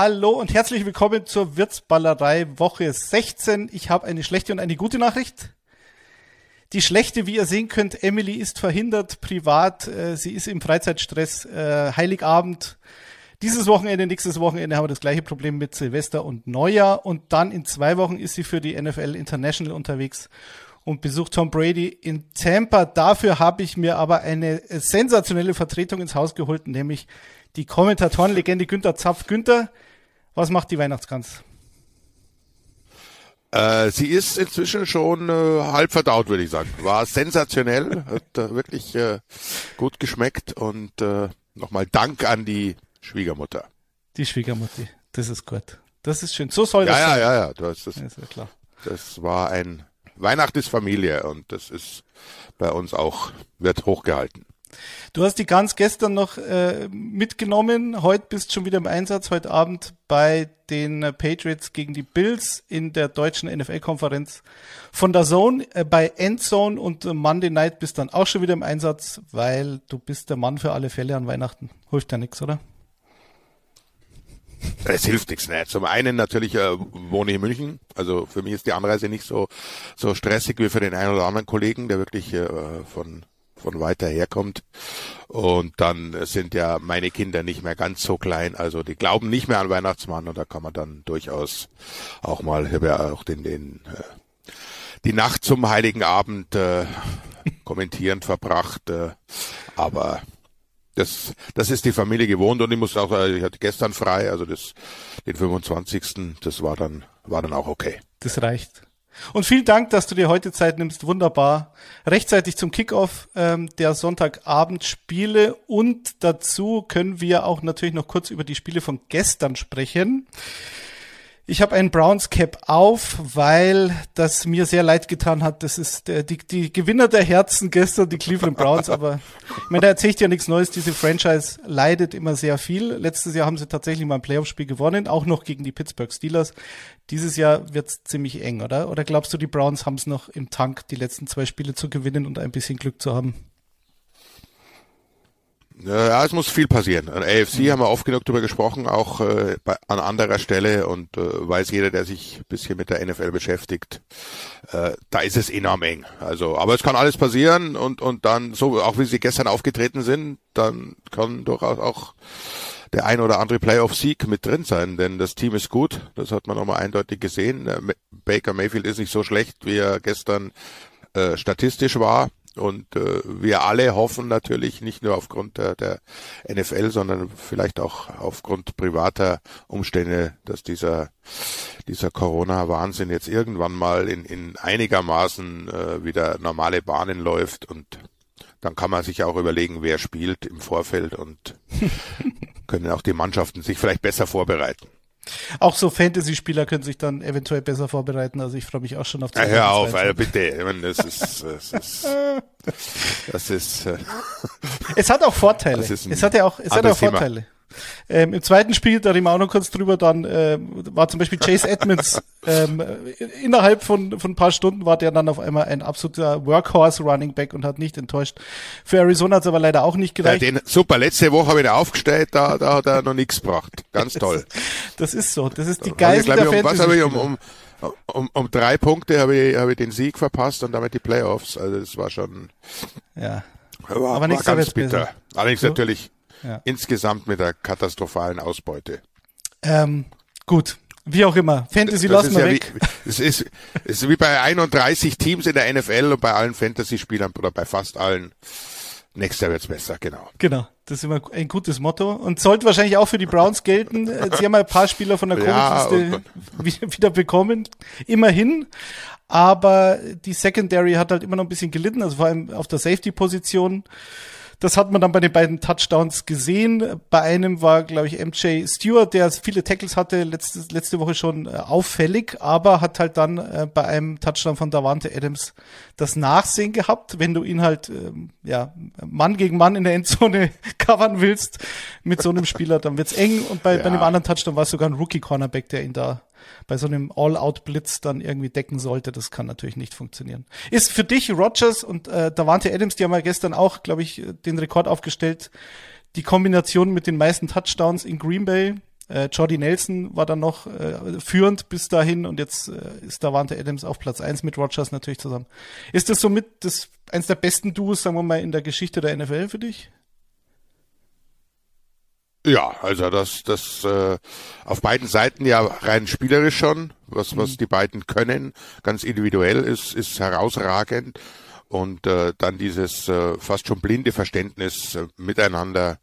Hallo und herzlich willkommen zur Wirtsballerei Woche 16. Ich habe eine schlechte und eine gute Nachricht. Die schlechte, wie ihr sehen könnt, Emily ist verhindert privat. Äh, sie ist im Freizeitstress. Äh, Heiligabend. Dieses Wochenende, nächstes Wochenende haben wir das gleiche Problem mit Silvester und Neujahr. Und dann in zwei Wochen ist sie für die NFL International unterwegs und besucht Tom Brady in Tampa. Dafür habe ich mir aber eine sensationelle Vertretung ins Haus geholt, nämlich die Kommentatorenlegende Günther Zapf. Günther, was macht die Weihnachtsgans? Äh, sie ist inzwischen schon äh, halb verdaut, würde ich sagen. War sensationell, hat äh, wirklich äh, gut geschmeckt und äh, nochmal Dank an die Schwiegermutter. Die Schwiegermutter, das ist gut. Das ist schön. So soll ja, das ja, sein. Ja, ja, das, das, Ja, ist ja klar. das war ein Weihnacht ist Familie und das ist bei uns auch, wird hochgehalten. Du hast die ganz gestern noch äh, mitgenommen. Heute bist schon wieder im Einsatz. Heute Abend bei den Patriots gegen die Bills in der deutschen NFL-Konferenz von der Zone äh, bei Endzone und Monday Night bist dann auch schon wieder im Einsatz, weil du bist der Mann für alle Fälle an Weihnachten. Hilft ja nichts, oder? Es hilft nichts, ne? Zum einen natürlich äh, wohne ich in München, also für mich ist die Anreise nicht so so stressig wie für den einen oder anderen Kollegen, der wirklich äh, von von weiter herkommt. Und dann sind ja meine Kinder nicht mehr ganz so klein, also die glauben nicht mehr an Weihnachtsmann und da kann man dann durchaus auch mal, ich habe ja auch den, den äh, die Nacht zum Heiligen Abend äh, kommentierend verbracht, äh, aber das, das ist die Familie gewohnt und ich muss auch, ich hatte gestern frei, also das, den 25. Das war dann, war dann auch okay. Das reicht. Und vielen Dank, dass du dir heute Zeit nimmst. Wunderbar. Rechtzeitig zum Kickoff ähm, der Sonntagabendspiele. Und dazu können wir auch natürlich noch kurz über die Spiele von gestern sprechen. Ich habe einen Browns Cap auf, weil das mir sehr leid getan hat. Das ist der, die, die Gewinner der Herzen gestern, die Cleveland Browns. Aber ich meine, da erzähle ich ja nichts Neues. Diese Franchise leidet immer sehr viel. Letztes Jahr haben sie tatsächlich mal ein Playoff-Spiel gewonnen, auch noch gegen die Pittsburgh Steelers. Dieses Jahr wird's ziemlich eng, oder? Oder glaubst du, die Browns haben es noch im Tank, die letzten zwei Spiele zu gewinnen und ein bisschen Glück zu haben? Ja, es muss viel passieren. An AFC mhm. haben wir oft genug drüber gesprochen, auch äh, bei, an anderer Stelle und äh, weiß jeder, der sich ein bisschen mit der NFL beschäftigt, äh, da ist es enorm eng. Also, aber es kann alles passieren und und dann so, auch wie sie gestern aufgetreten sind, dann kann durchaus auch der ein oder andere Playoff-Sieg mit drin sein, denn das Team ist gut, das hat man nochmal eindeutig gesehen. Äh, Baker Mayfield ist nicht so schlecht, wie er gestern äh, statistisch war. Und äh, wir alle hoffen natürlich nicht nur aufgrund der, der NFL, sondern vielleicht auch aufgrund privater Umstände, dass dieser dieser Corona-Wahnsinn jetzt irgendwann mal in, in einigermaßen äh, wieder normale Bahnen läuft und dann kann man sich auch überlegen, wer spielt im Vorfeld und können auch die Mannschaften sich vielleicht besser vorbereiten. Auch so Fantasy-Spieler können sich dann eventuell besser vorbereiten. Also ich freue mich auch schon auf die. Ja, hör auf, Alter, bitte. Das ist, das ist, das ist. Äh, es hat auch Vorteile. Es hat ja auch, es hat auch Vorteile. Thema. Ähm, Im zweiten Spiel, da reden wir auch noch kurz drüber, dann äh, war zum Beispiel Chase Edmonds ähm, innerhalb von, von ein paar Stunden war der dann auf einmal ein absoluter Workhorse Running Back und hat nicht enttäuscht. Für Arizona hat es aber leider auch nicht gereicht. Ja, den, super, letzte Woche habe ich ihn aufgestellt, da, da hat er noch nichts gebracht. Ganz toll. das ist so, das ist die Geisel der um, Was habe ich um, um, um, um drei Punkte habe ich, habe ich den Sieg verpasst und damit die Playoffs. Also das war schon ja. War, aber nichts ganz bitter. Allerdings so? natürlich ja. insgesamt mit der katastrophalen Ausbeute. Ähm, gut, wie auch immer. Fantasy das lassen wir ja weg. Wie, es ist, es ist wie bei 31 Teams in der NFL und bei allen Fantasy-Spielern oder bei fast allen. Nächstes Jahr wird's besser, genau. Genau, das ist immer ein gutes Motto und sollte wahrscheinlich auch für die Browns gelten. Sie haben ein paar Spieler von der Covid-Liste ja, wieder bekommen, immerhin. Aber die Secondary hat halt immer noch ein bisschen gelitten, also vor allem auf der Safety-Position. Das hat man dann bei den beiden Touchdowns gesehen. Bei einem war, glaube ich, MJ Stewart, der viele Tackles hatte, letzte, letzte Woche schon äh, auffällig, aber hat halt dann äh, bei einem Touchdown von Davante Adams das Nachsehen gehabt. Wenn du ihn halt, ähm, ja, Mann gegen Mann in der Endzone covern willst mit so einem Spieler, dann wird's eng. Und bei, ja. bei einem anderen Touchdown war es sogar ein Rookie-Cornerback, der ihn da bei so einem All-Out-Blitz dann irgendwie decken sollte. Das kann natürlich nicht funktionieren. Ist für dich Rogers und äh, Davante Adams, die haben ja gestern auch, glaube ich, den Rekord aufgestellt, die Kombination mit den meisten Touchdowns in Green Bay. Äh, Jordy Nelson war dann noch äh, führend bis dahin und jetzt äh, ist Davante Adams auf Platz eins mit Rogers natürlich zusammen. Ist das somit das eins der besten Duos, sagen wir mal, in der Geschichte der NFL für dich? Ja, also das, das äh, auf beiden Seiten ja rein spielerisch schon, was, was mhm. die beiden können, ganz individuell ist, ist herausragend. Und äh, dann dieses äh, fast schon blinde Verständnis äh, miteinander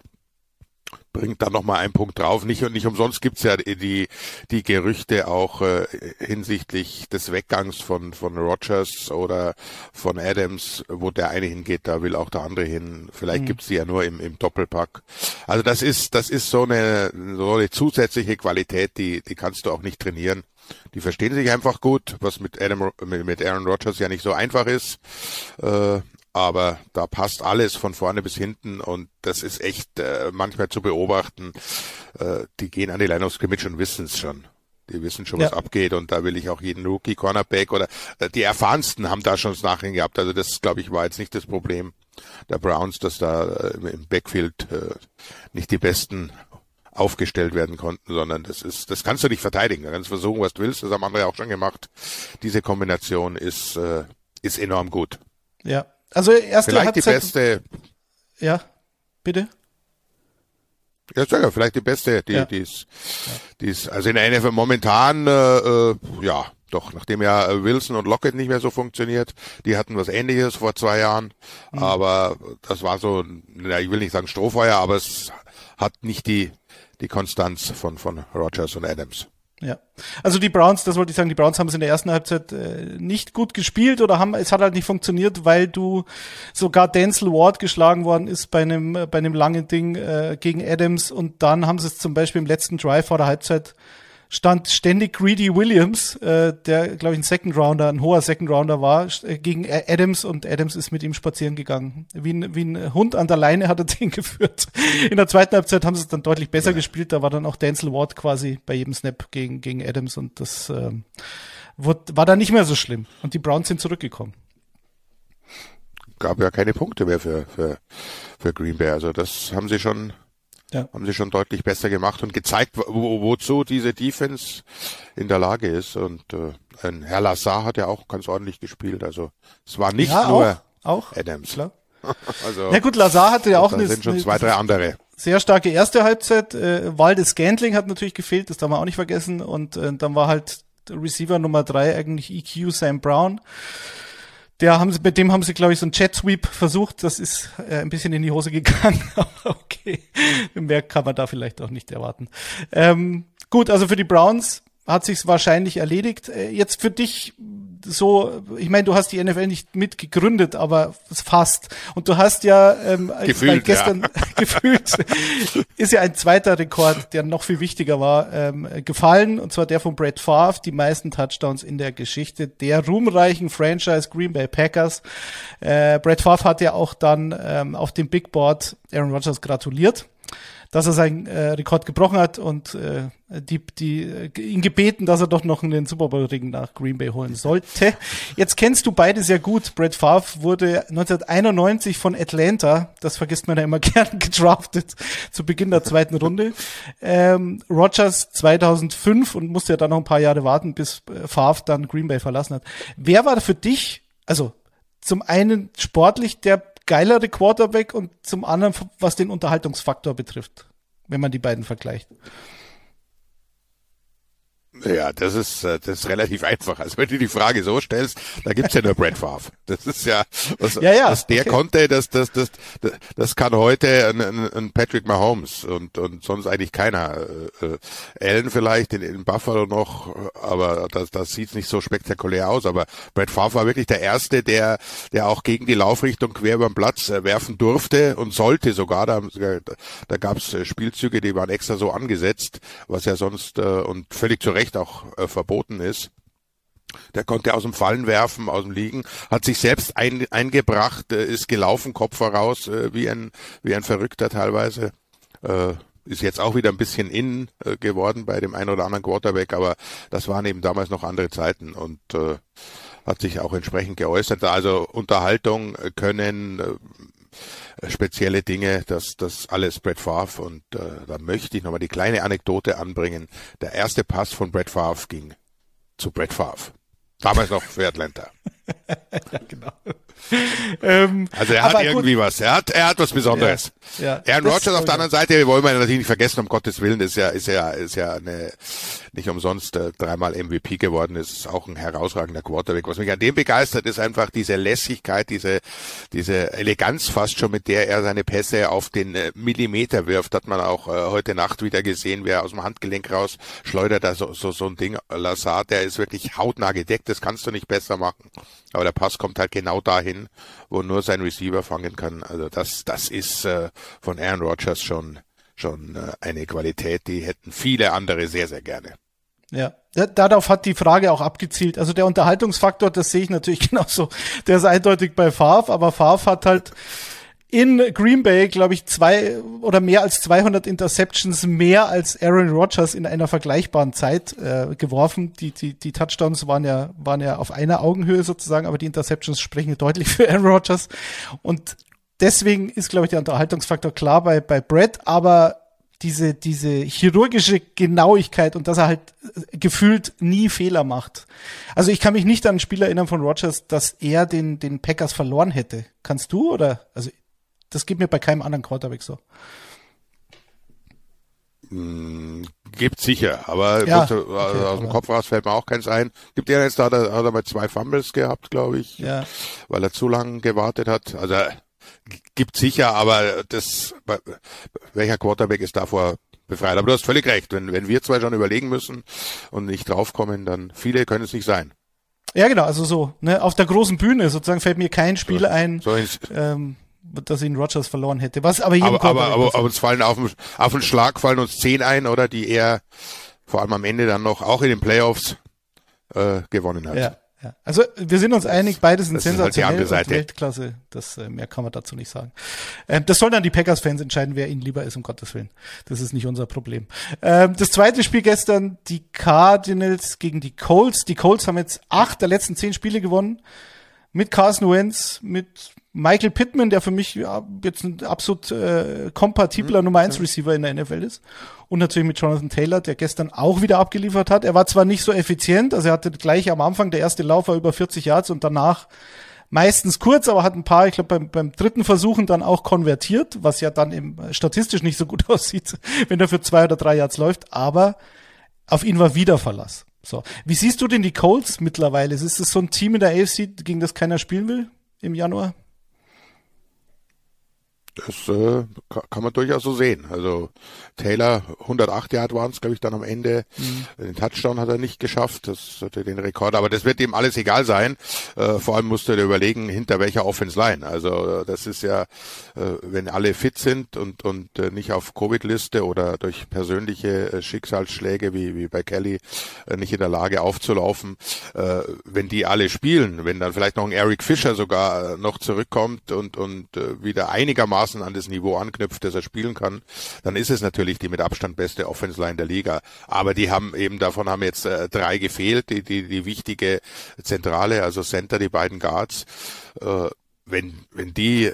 bringt dann nochmal einen Punkt drauf. Nicht und nicht umsonst gibt's ja die, die Gerüchte auch äh, hinsichtlich des Weggangs von, von Rogers oder von Adams, wo der eine hingeht, da will auch der andere hin. Vielleicht mhm. gibt's die ja nur im, im Doppelpack. Also das ist, das ist so eine, so eine zusätzliche Qualität, die, die kannst du auch nicht trainieren. Die verstehen sich einfach gut, was mit Adam, mit Aaron Rodgers ja nicht so einfach ist. Äh, aber da passt alles von vorne bis hinten und das ist echt äh, manchmal zu beobachten. Äh, die gehen an die Line of Scrimmage und wissen es schon. Die wissen schon, was ja. abgeht und da will ich auch jeden Rookie, Cornerback oder äh, die erfahrensten haben da schon das Nachhinein gehabt. Also das, glaube ich, war jetzt nicht das Problem der Browns, dass da äh, im Backfield äh, nicht die besten aufgestellt werden konnten, sondern das ist, das kannst du nicht verteidigen. Da kannst du versuchen, was du willst. Das haben andere auch schon gemacht. Diese Kombination ist, äh, ist enorm gut. Ja, also erste vielleicht Halbzeit, die beste. Ja, bitte. Ja, sag ja, vielleicht die beste, die, ja. die ist, die ist, also in der NFL momentan, äh, äh, ja, doch, nachdem ja Wilson und Lockett nicht mehr so funktioniert, die hatten was ähnliches vor zwei Jahren, mhm. aber das war so, ja, ich will nicht sagen Strohfeuer, aber es hat nicht die, die Konstanz von, von Rogers und Adams. Ja, also die Browns, das wollte ich sagen, die Browns haben es in der ersten Halbzeit äh, nicht gut gespielt oder haben, es hat halt nicht funktioniert, weil du sogar Denzel Ward geschlagen worden ist bei einem, bei einem langen Ding äh, gegen Adams und dann haben sie es zum Beispiel im letzten Drive vor der Halbzeit stand ständig Greedy Williams, äh, der, glaube ich, ein Second Rounder, ein hoher Second Rounder war, äh, gegen Adams und Adams ist mit ihm spazieren gegangen. Wie ein, wie ein Hund an der Leine hat er den geführt. In der zweiten Halbzeit haben sie es dann deutlich besser ja. gespielt. Da war dann auch Denzel Ward quasi bei jedem Snap gegen, gegen Adams und das ähm, wurde, war dann nicht mehr so schlimm. Und die Browns sind zurückgekommen. Gab ja keine Punkte mehr für, für, für Green Bay. Also das haben sie schon ja. Haben sie schon deutlich besser gemacht und gezeigt, wo, wozu diese Defense in der Lage ist. Und äh, Herr Lassar hat ja auch ganz ordentlich gespielt. Also es war nicht ja, nur auch, auch, Adams. Klar. also, ja gut, Lazar hatte ja auch eine, sind schon zwei, drei andere. Sehr starke erste Halbzeit. Äh, Waldes Scantling hat natürlich gefehlt, das darf man auch nicht vergessen. Und äh, dann war halt Receiver Nummer drei eigentlich EQ Sam Brown. Der haben sie, mit dem haben sie, glaube ich, so ein Jet Sweep versucht. Das ist äh, ein bisschen in die Hose gegangen. Okay, mehr kann man da vielleicht auch nicht erwarten. Ähm, gut, also für die Browns hat sich's wahrscheinlich erledigt. Äh, jetzt für dich so, ich meine, du hast die NFL nicht mitgegründet, aber fast. Und du hast ja ähm, gefühlt, gestern ja. gefühlt ist ja ein zweiter Rekord, der noch viel wichtiger war, ähm, gefallen. Und zwar der von Brett Favre, die meisten Touchdowns in der Geschichte der ruhmreichen Franchise Green Bay Packers. Äh, Brett Favre hat ja auch dann ähm, auf dem Big Board Aaron Rodgers gratuliert dass er seinen äh, Rekord gebrochen hat und äh, die, die äh, ihn gebeten, dass er doch noch einen Super Bowl Ring nach Green Bay holen sollte. Jetzt kennst du beide sehr gut. Brett Favre wurde 1991 von Atlanta, das vergisst man ja immer gern, gedraftet zu Beginn der zweiten Runde. Ähm, Rogers 2005 und musste ja dann noch ein paar Jahre warten, bis äh, Favre dann Green Bay verlassen hat. Wer war für dich, also zum einen sportlich der geilere Quarterback und zum anderen, was den Unterhaltungsfaktor betrifft, wenn man die beiden vergleicht. Ja, das ist, äh, das ist relativ einfach. Also wenn du die Frage so stellst, da gibt's ja nur Brett Favre. Das ist ja, was, ja, ja, was der okay. konnte, das, das, das, das kann heute ein, ein Patrick Mahomes und, und sonst eigentlich keiner. Äh, äh, Allen vielleicht in, in Buffalo noch, aber das, das sieht nicht so spektakulär aus. Aber Brett Favre war wirklich der Erste, der, der auch gegen die Laufrichtung quer über den Platz werfen durfte und sollte sogar. Da, da gab's Spielzüge, die waren extra so angesetzt, was ja sonst und völlig zu Recht Recht auch äh, verboten ist. Der konnte aus dem Fallen werfen, aus dem Liegen, hat sich selbst ein, eingebracht, äh, ist gelaufen, Kopf voraus, äh, wie ein, wie ein Verrückter teilweise. Äh, ist jetzt auch wieder ein bisschen in äh, geworden bei dem einen oder anderen Quarterback, aber das waren eben damals noch andere Zeiten und äh, hat sich auch entsprechend geäußert. Also Unterhaltung können, äh, äh, spezielle Dinge, das, das alles Brett Favre und äh, da möchte ich nochmal die kleine Anekdote anbringen. Der erste Pass von Brett Favre ging zu Brett Favre. Damals noch für Atlanta. genau. ähm, also er hat irgendwie gut. was. Er hat, er hat was Besonderes. Ja, ja. Aaron Rodgers auf der anderen Seite wollen wir natürlich nicht vergessen, um Gottes Willen, ist ja, ist ja, ist ja eine, nicht umsonst äh, dreimal MVP geworden, ist auch ein herausragender Quarterback. Was mich an dem begeistert, ist einfach diese Lässigkeit, diese, diese Eleganz fast schon, mit der er seine Pässe auf den äh, Millimeter wirft. Hat man auch äh, heute Nacht wieder gesehen, wer aus dem Handgelenk raus schleudert da so, so, so ein Ding. Lazard, der ist wirklich hautnah gedeckt, das kannst du nicht besser machen. Aber der Pass kommt halt genau dahin, wo nur sein Receiver fangen kann. Also das, das ist äh, von Aaron Rodgers schon schon äh, eine Qualität, die hätten viele andere sehr, sehr gerne. Ja, darauf hat die Frage auch abgezielt. Also der Unterhaltungsfaktor, das sehe ich natürlich genauso. Der ist eindeutig bei Favre, aber Favre hat halt in Green Bay, glaube ich, zwei oder mehr als 200 Interceptions mehr als Aaron Rodgers in einer vergleichbaren Zeit äh, geworfen. Die, die, die Touchdowns waren ja, waren ja auf einer Augenhöhe sozusagen, aber die Interceptions sprechen deutlich für Aaron Rodgers. Und deswegen ist, glaube ich, der Unterhaltungsfaktor klar bei, bei Brett, aber diese, diese chirurgische Genauigkeit und dass er halt äh, gefühlt nie Fehler macht. Also ich kann mich nicht an ein Spiel erinnern von Rodgers, dass er den, den Packers verloren hätte. Kannst du oder? Also das geht mir bei keinem anderen Quarterback so. Hm, gibt sicher, aber ja, gut, okay, aus dem Kopf raus fällt mir auch keins ein. Gibt er jetzt, da hat er, hat er mal zwei Fumbles gehabt, glaube ich, ja. weil er zu lange gewartet hat. Also gibt sicher, aber das, welcher Quarterback ist davor befreit? Aber du hast völlig recht. Wenn, wenn wir zwei schon überlegen müssen und nicht draufkommen, dann viele können es nicht sein. Ja, genau, also so, ne, auf der großen Bühne sozusagen fällt mir kein Spiel so, ein, so ähm, dass ihn Rogers verloren hätte. Was aber jedem aber, aber, aber, aber uns fallen auf, auf den Schlag fallen uns zehn ein, oder die er vor allem am Ende dann noch auch in den Playoffs äh, gewonnen hat. Ja. Ja. Also wir sind uns einig, beides sind halt sensationell halt Weltklasse. Das äh, mehr kann man dazu nicht sagen. Ähm, das sollen dann die Packers-Fans entscheiden, wer ihnen lieber ist, um Gottes Willen. Das ist nicht unser Problem. Ähm, das zweite Spiel gestern, die Cardinals gegen die Colts. Die Colts haben jetzt acht der letzten zehn Spiele gewonnen. Mit Carson Wentz, mit Michael Pittman, der für mich ja, jetzt ein absolut äh, kompatibler mhm, Nummer 1 Receiver in der NFL ist. Und natürlich mit Jonathan Taylor, der gestern auch wieder abgeliefert hat. Er war zwar nicht so effizient, also er hatte gleich am Anfang der erste Lauf war über 40 Yards und danach meistens kurz, aber hat ein paar, ich glaube beim, beim dritten Versuchen dann auch konvertiert, was ja dann im, äh, statistisch nicht so gut aussieht, wenn er für zwei oder drei Yards läuft, aber auf ihn war wieder Verlass. So. Wie siehst du denn die Colts mittlerweile? Ist es so ein Team in der AFC, gegen das keiner spielen will im Januar? Das äh, kann man durchaus so sehen. Also Taylor 108 Yard waren es, glaube ich, dann am Ende. Mhm. Den Touchdown hat er nicht geschafft, das hatte den Rekord. Aber das wird ihm alles egal sein. Äh, vor allem musste er überlegen, hinter welcher Offense Line. Also das ist ja, äh, wenn alle fit sind und und äh, nicht auf Covid-Liste oder durch persönliche äh, Schicksalsschläge wie wie bei Kelly äh, nicht in der Lage aufzulaufen, äh, wenn die alle spielen, wenn dann vielleicht noch ein Eric Fischer sogar äh, noch zurückkommt und und äh, wieder einigermaßen einigermaßen an das Niveau anknüpft, das er spielen kann, dann ist es natürlich die mit Abstand beste Offense Line der Liga. Aber die haben eben, davon haben jetzt äh, drei gefehlt, die, die, die wichtige Zentrale, also Center, die beiden Guards. Äh, wenn, wenn die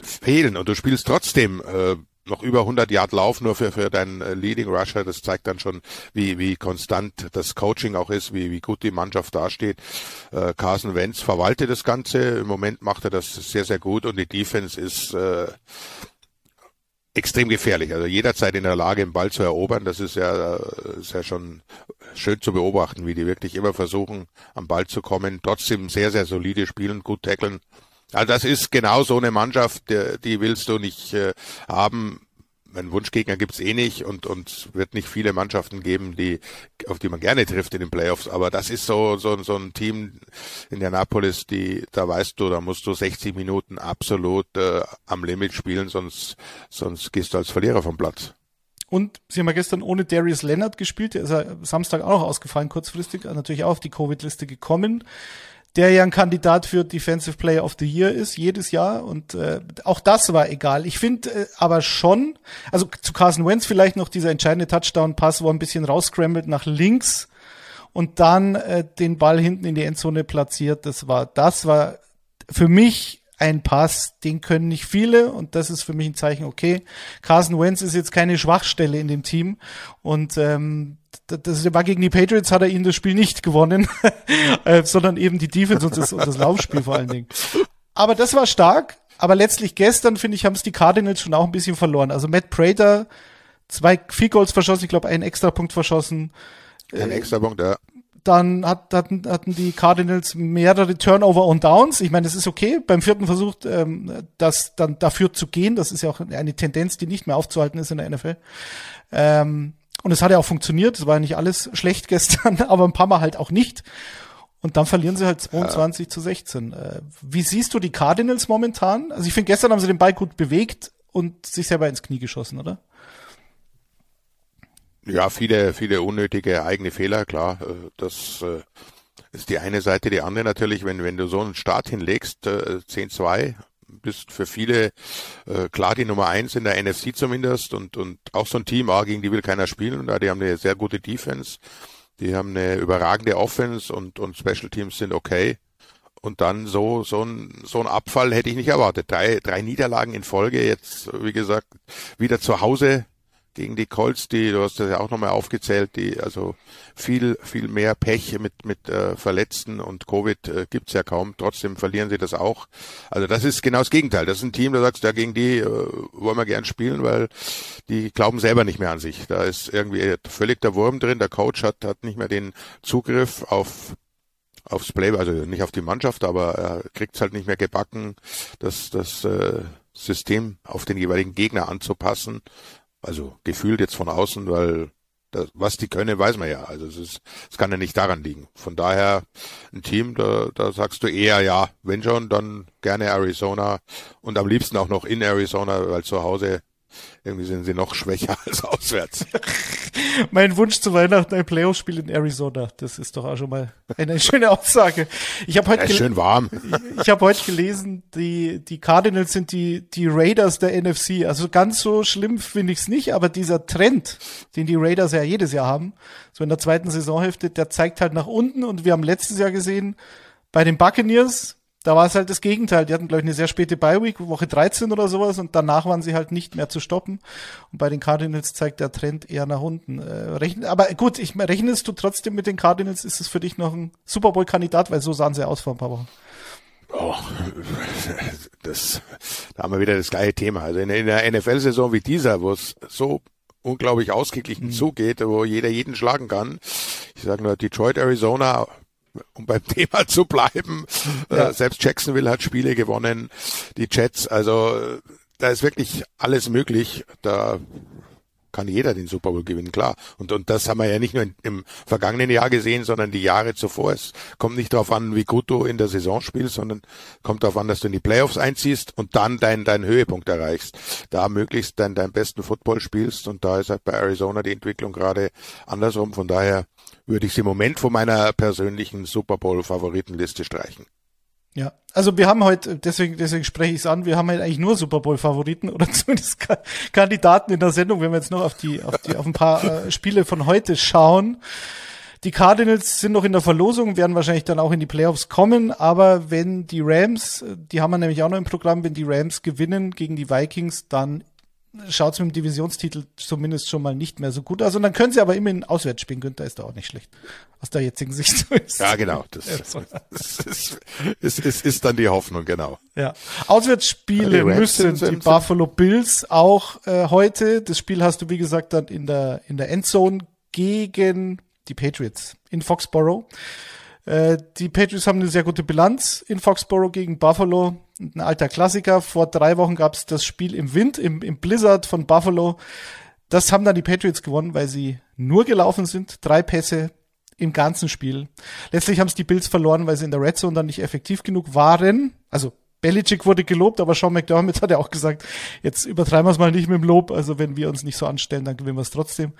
fehlen und du spielst trotzdem äh, noch über 100 Yard Lauf nur für, für deinen äh, Leading Rusher. Das zeigt dann schon, wie, wie konstant das Coaching auch ist, wie, wie gut die Mannschaft dasteht. Äh, Carson Wentz verwaltet das Ganze. Im Moment macht er das sehr, sehr gut und die Defense ist äh, extrem gefährlich. Also jederzeit in der Lage, den Ball zu erobern. Das ist ja, äh, ist ja schon schön zu beobachten, wie die wirklich immer versuchen, am Ball zu kommen. Trotzdem sehr, sehr solide spielen, gut tackeln. Also das ist genau so eine Mannschaft, die, willst du nicht äh, haben. Ein Wunschgegner gibt's eh nicht und und wird nicht viele Mannschaften geben, die auf die man gerne trifft in den Playoffs. Aber das ist so so so ein Team in der Napolis, die da weißt du, da musst du 60 Minuten absolut äh, am Limit spielen, sonst sonst gehst du als Verlierer vom Platz. Und sie haben ja gestern ohne Darius Leonard gespielt, der ist ja Samstag auch noch ausgefallen, kurzfristig, natürlich auch auf die Covid-Liste gekommen der ja ein Kandidat für Defensive Player of the Year ist, jedes Jahr. Und äh, auch das war egal. Ich finde äh, aber schon, also zu Carson Wentz vielleicht noch dieser entscheidende Touchdown-Pass, wo er ein bisschen rausscrambled nach links und dann äh, den Ball hinten in die Endzone platziert. Das war, das war für mich ein Pass, den können nicht viele und das ist für mich ein Zeichen, okay, Carson Wentz ist jetzt keine Schwachstelle in dem Team und ähm, das war gegen die Patriots, hat er ihnen das Spiel nicht gewonnen, äh, sondern eben die Defense und das, und das Laufspiel vor allen Dingen. Aber das war stark, aber letztlich gestern, finde ich, haben es die Cardinals schon auch ein bisschen verloren. Also Matt Prater, zwei Field Goals verschossen, ich glaube einen Extrapunkt verschossen. Ein äh, Extrapunkt, ja dann hat, hatten, hatten die Cardinals mehrere Turnover und Downs. Ich meine, das ist okay. Beim vierten Versuch, ähm, das dann dafür zu gehen, das ist ja auch eine Tendenz, die nicht mehr aufzuhalten ist in der NFL. Ähm, und es hat ja auch funktioniert. Es war ja nicht alles schlecht gestern, aber ein paar Mal halt auch nicht. Und dann verlieren sie halt 22 ja. zu 16. Äh, wie siehst du die Cardinals momentan? Also ich finde, gestern haben sie den Ball gut bewegt und sich selber ins Knie geschossen, oder? Ja, viele, viele unnötige eigene Fehler, klar. Äh, das äh, ist die eine Seite. Die andere natürlich, wenn, wenn du so einen Start hinlegst, 10-2, äh, bist für viele klar die Nummer eins in der NFC zumindest und, und auch so ein Team, ah, gegen die will keiner spielen. Die haben eine sehr gute Defense, die haben eine überragende Offense und, und Special Teams sind okay. Und dann so, so ein, so ein Abfall hätte ich nicht erwartet. Drei, drei Niederlagen in Folge, jetzt, wie gesagt, wieder zu Hause gegen die Colts, die, du hast das ja auch nochmal aufgezählt, die also viel, viel mehr Pech mit, mit äh, Verletzten und Covid äh, gibt's ja kaum. Trotzdem verlieren sie das auch. Also das ist genau das Gegenteil. Das ist ein Team, da sagst du, ja, gegen die äh, wollen wir gern spielen, weil die glauben selber nicht mehr an sich. Da ist irgendwie völlig der Wurm drin. Der Coach hat, hat nicht mehr den Zugriff auf aufs Play, also nicht auf die Mannschaft, aber er kriegt's halt nicht mehr gebacken, das, das äh, System auf den jeweiligen Gegner anzupassen. Also gefühlt jetzt von außen, weil das, was die können, weiß man ja. Also es ist, es kann ja nicht daran liegen. Von daher ein Team, da, da sagst du eher ja, wenn schon, dann gerne Arizona und am liebsten auch noch in Arizona, weil zu Hause irgendwie sind sie noch schwächer als auswärts. mein Wunsch zu Weihnachten ein Playoff-Spiel in Arizona. Das ist doch auch schon mal eine schöne Aussage. Ich habe heute ja, schön warm. ich habe heute gelesen, die die Cardinals sind die die Raiders der NFC. Also ganz so schlimm finde ich es nicht, aber dieser Trend, den die Raiders ja jedes Jahr haben, so in der zweiten Saisonhälfte, der zeigt halt nach unten und wir haben letztes Jahr gesehen bei den Buccaneers da war es halt das Gegenteil. Die hatten, glaube ich, eine sehr späte Bye-Week, Woche 13 oder sowas, und danach waren sie halt nicht mehr zu stoppen. Und bei den Cardinals zeigt der Trend eher nach unten. Äh, rechnen, aber gut, ich rechnest du trotzdem mit den Cardinals? Ist es für dich noch ein Super Bowl-Kandidat? Weil so sahen sie aus vor ein paar Wochen. Oh, das, da haben wir wieder das gleiche Thema. Also in, in der NFL-Saison wie dieser, wo es so unglaublich ausgeglichen mhm. zugeht, wo jeder jeden schlagen kann. Ich sage nur Detroit, Arizona, um beim Thema zu bleiben. Ja. Äh, selbst Jacksonville hat Spiele gewonnen, die Jets, also da ist wirklich alles möglich. Da kann jeder den Super Bowl gewinnen, klar. Und, und das haben wir ja nicht nur im vergangenen Jahr gesehen, sondern die Jahre zuvor. Es kommt nicht darauf an, wie gut du in der Saison spielst, sondern kommt darauf an, dass du in die Playoffs einziehst und dann deinen deinen Höhepunkt erreichst. Da möglichst deinen, deinen besten Football spielst und da ist halt bei Arizona die Entwicklung gerade andersrum. Von daher würde ich sie im Moment von meiner persönlichen Super Bowl Favoritenliste streichen. Ja, also wir haben heute, deswegen, deswegen spreche ich es an, wir haben halt eigentlich nur Super Bowl Favoriten oder zumindest Kandidaten in der Sendung, wenn wir jetzt noch auf die, auf die, auf ein paar äh, Spiele von heute schauen. Die Cardinals sind noch in der Verlosung, werden wahrscheinlich dann auch in die Playoffs kommen, aber wenn die Rams, die haben wir nämlich auch noch im Programm, wenn die Rams gewinnen gegen die Vikings, dann schaut es mit dem Divisionstitel zumindest schon mal nicht mehr so gut aus. Und dann können sie aber immerhin auswärts spielen. Günther ist da auch nicht schlecht. Aus der jetzigen Sicht. ja, genau. Das, das ist, ist, ist, ist dann die Hoffnung, genau. Ja. Auswärtsspiele ja, müssen die Buffalo Bills auch äh, heute. Das Spiel hast du, wie gesagt, dann in der, in der Endzone gegen die Patriots in Foxborough. Äh, die Patriots haben eine sehr gute Bilanz in Foxborough gegen Buffalo. Ein alter Klassiker. Vor drei Wochen gab es das Spiel im Wind, im, im Blizzard von Buffalo. Das haben dann die Patriots gewonnen, weil sie nur gelaufen sind. Drei Pässe im ganzen Spiel. Letztlich haben es die Bills verloren, weil sie in der Red Zone dann nicht effektiv genug waren. Also Belichick wurde gelobt, aber Sean McDermott hat ja auch gesagt, jetzt übertreiben wir es mal nicht mit dem Lob. Also wenn wir uns nicht so anstellen, dann gewinnen wir es trotzdem.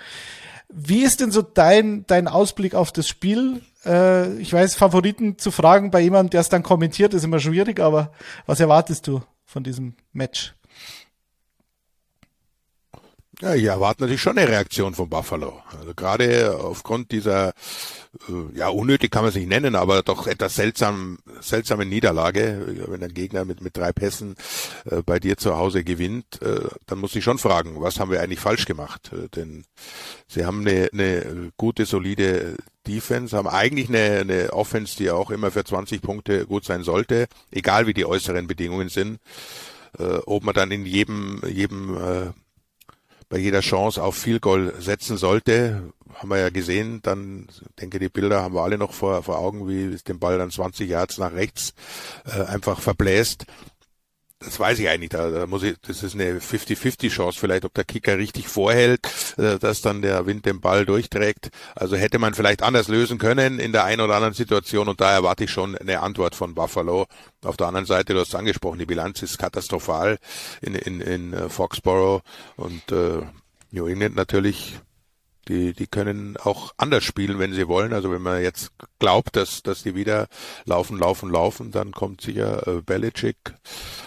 Wie ist denn so dein, dein Ausblick auf das Spiel? Äh, ich weiß, Favoriten zu fragen bei jemandem, der es dann kommentiert, ist immer schwierig, aber was erwartest du von diesem Match? Ja, ich erwarte natürlich schon eine Reaktion von Buffalo. Also gerade aufgrund dieser, äh, ja, unnötig kann man es nicht nennen, aber doch etwas seltsam, seltsame Niederlage. Wenn ein Gegner mit, mit drei Pässen äh, bei dir zu Hause gewinnt, äh, dann muss ich schon fragen, was haben wir eigentlich falsch gemacht? Denn sie haben eine, eine gute, solide Defense, haben eigentlich eine, eine Offense, die auch immer für 20 Punkte gut sein sollte, egal wie die äußeren Bedingungen sind. Ob man dann in jedem, jedem äh, bei jeder Chance auf viel Goal setzen sollte, haben wir ja gesehen. Dann denke die Bilder haben wir alle noch vor, vor Augen, wie es den Ball dann 20 Yards nach rechts äh, einfach verbläst das weiß ich eigentlich. Da, da muss ich, das ist eine 50-50 Chance vielleicht, ob der Kicker richtig vorhält, äh, dass dann der Wind den Ball durchträgt. Also hätte man vielleicht anders lösen können in der einen oder anderen Situation und da erwarte ich schon eine Antwort von Buffalo. Auf der anderen Seite, du hast angesprochen, die Bilanz ist katastrophal in, in, in äh, Foxborough und äh, New England natürlich die, die können auch anders spielen, wenn sie wollen. Also wenn man jetzt glaubt, dass, dass die wieder laufen, laufen, laufen, dann kommt sicher äh, Belichick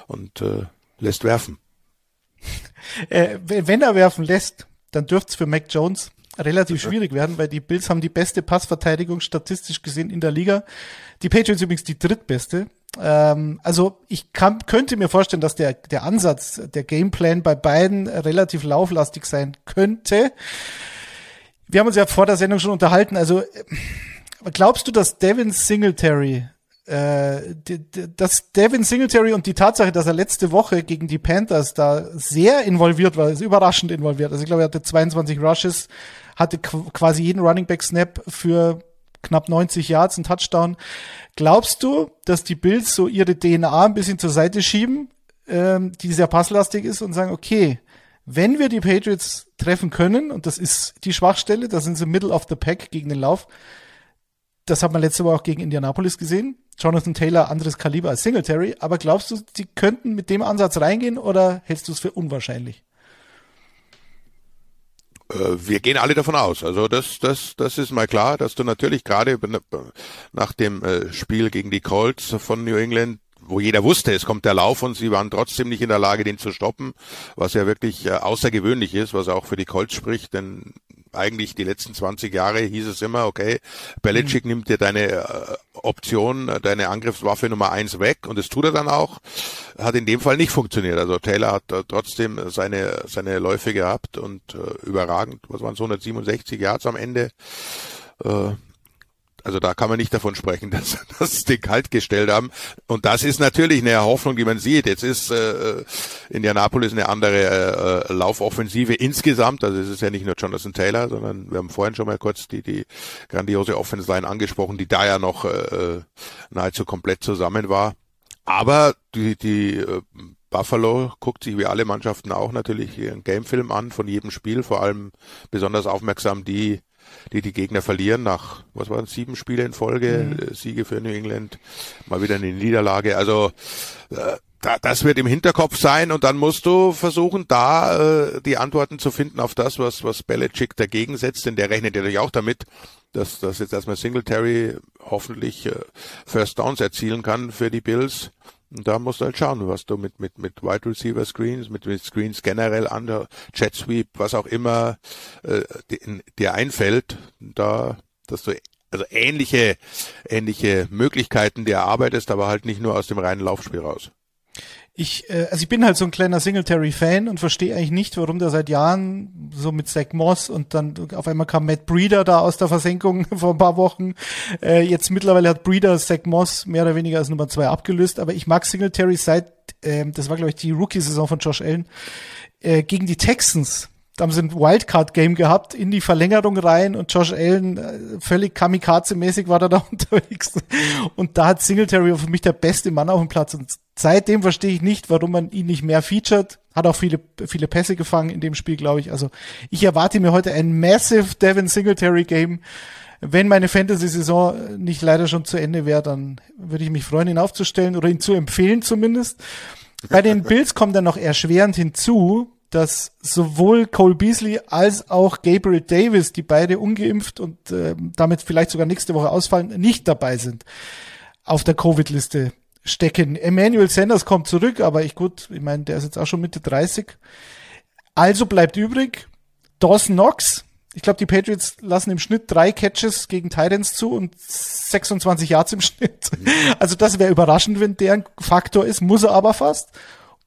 und äh, lässt werfen. Äh, wenn er werfen lässt, dann dürfte es für Mac Jones relativ schwierig werden, weil die Bills haben die beste Passverteidigung statistisch gesehen in der Liga. Die Patriots übrigens die drittbeste. Ähm, also ich kann, könnte mir vorstellen, dass der, der Ansatz, der Gameplan bei beiden relativ lauflastig sein könnte wir haben uns ja vor der Sendung schon unterhalten. Also glaubst du, dass Devin Singletary, äh, dass Devin Singletary und die Tatsache, dass er letzte Woche gegen die Panthers da sehr involviert war, ist überraschend involviert. Also ich glaube, er hatte 22 Rushes, hatte quasi jeden Running Back Snap für knapp 90 Yards, ein Touchdown. Glaubst du, dass die Bills so ihre DNA ein bisschen zur Seite schieben, ähm, die sehr passlastig ist und sagen, okay, wenn wir die Patriots treffen können, und das ist die Schwachstelle, da sind sie middle of the pack gegen den Lauf. Das hat man letzte Woche auch gegen Indianapolis gesehen. Jonathan Taylor, anderes Kaliber als Singletary. Aber glaubst du, sie könnten mit dem Ansatz reingehen oder hältst du es für unwahrscheinlich? Äh, wir gehen alle davon aus. Also das, das, das ist mal klar, dass du natürlich gerade nach dem äh, Spiel gegen die Colts von New England wo jeder wusste, es kommt der Lauf und sie waren trotzdem nicht in der Lage, den zu stoppen, was ja wirklich äh, außergewöhnlich ist, was auch für die Colts spricht, denn eigentlich die letzten 20 Jahre hieß es immer, okay, Belichick mhm. nimmt dir deine äh, Option, deine Angriffswaffe Nummer eins weg und das tut er dann auch. Hat in dem Fall nicht funktioniert. Also Taylor hat äh, trotzdem seine, seine Läufe gehabt und äh, überragend, was waren es, 167 Yards am Ende. Äh, also da kann man nicht davon sprechen, dass, dass sie den kalt gestellt haben. Und das ist natürlich eine Hoffnung, die man sieht. Jetzt ist äh, Indianapolis eine andere äh, Laufoffensive insgesamt. Also es ist ja nicht nur Jonathan Taylor, sondern wir haben vorhin schon mal kurz die, die grandiose Offense Line angesprochen, die da ja noch äh, nahezu komplett zusammen war. Aber die, die äh, Buffalo guckt sich wie alle Mannschaften auch natürlich ihren Gamefilm an von jedem Spiel, vor allem besonders aufmerksam die, die die Gegner verlieren nach, was waren sieben Spiele in Folge, mhm. Äh, Siege für New England, mal wieder eine Niederlage. Also äh, da, das wird im Hinterkopf sein und dann musst du versuchen, da äh, die Antworten zu finden auf das, was, was Belichick dagegen setzt, denn der rechnet natürlich auch damit, dass, dass jetzt erstmal Singletary hoffentlich äh, First Downs erzielen kann für die Bills. Und da musst du halt schauen, was du mit, mit, mit Wide Receiver Screens, mit, mit Screens generell an Jet Sweep, was auch immer äh, dir einfällt, da, dass du also ähnliche, ähnliche Möglichkeiten dir erarbeitest, aber halt nicht nur aus dem reinen Laufspiel raus ich, äh, also ich bin halt so ein kleiner Singletary-Fan und verstehe eigentlich nicht, warum der seit Jahren so mit Zach Moss und dann auf einmal kam Matt Breeder da aus der Versenkung vor ein paar Wochen. Äh, jetzt mittlerweile hat Breeder Zach Moss mehr oder weniger als Nummer zwei abgelöst, aber ich mag Singletary seit, äh, das war glaube ich die Rookie-Saison von Josh Allen, äh, gegen die Texans da haben sie ein Wildcard-Game gehabt, in die Verlängerung rein und Josh Allen äh, völlig kamikaze-mäßig war da da unterwegs. Und da hat Singletary für mich der beste Mann auf dem Platz. Und seitdem verstehe ich nicht, warum man ihn nicht mehr featured. Hat auch viele, viele Pässe gefangen in dem Spiel, glaube ich. Also ich erwarte mir heute ein massive Devin Singletary-Game. Wenn meine Fantasy-Saison nicht leider schon zu Ende wäre, dann würde ich mich freuen, ihn aufzustellen oder ihn zu empfehlen zumindest. Bei den Bills kommt dann noch erschwerend hinzu, dass sowohl Cole Beasley als auch Gabriel Davis, die beide ungeimpft und äh, damit vielleicht sogar nächste Woche ausfallen, nicht dabei sind auf der Covid-Liste stecken. Emmanuel Sanders kommt zurück, aber ich gut, ich meine, der ist jetzt auch schon Mitte 30. Also bleibt übrig Dawson Knox. Ich glaube, die Patriots lassen im Schnitt drei Catches gegen Titans zu und 26 Yards im Schnitt. Also das wäre überraschend, wenn der ein Faktor ist, muss er aber fast.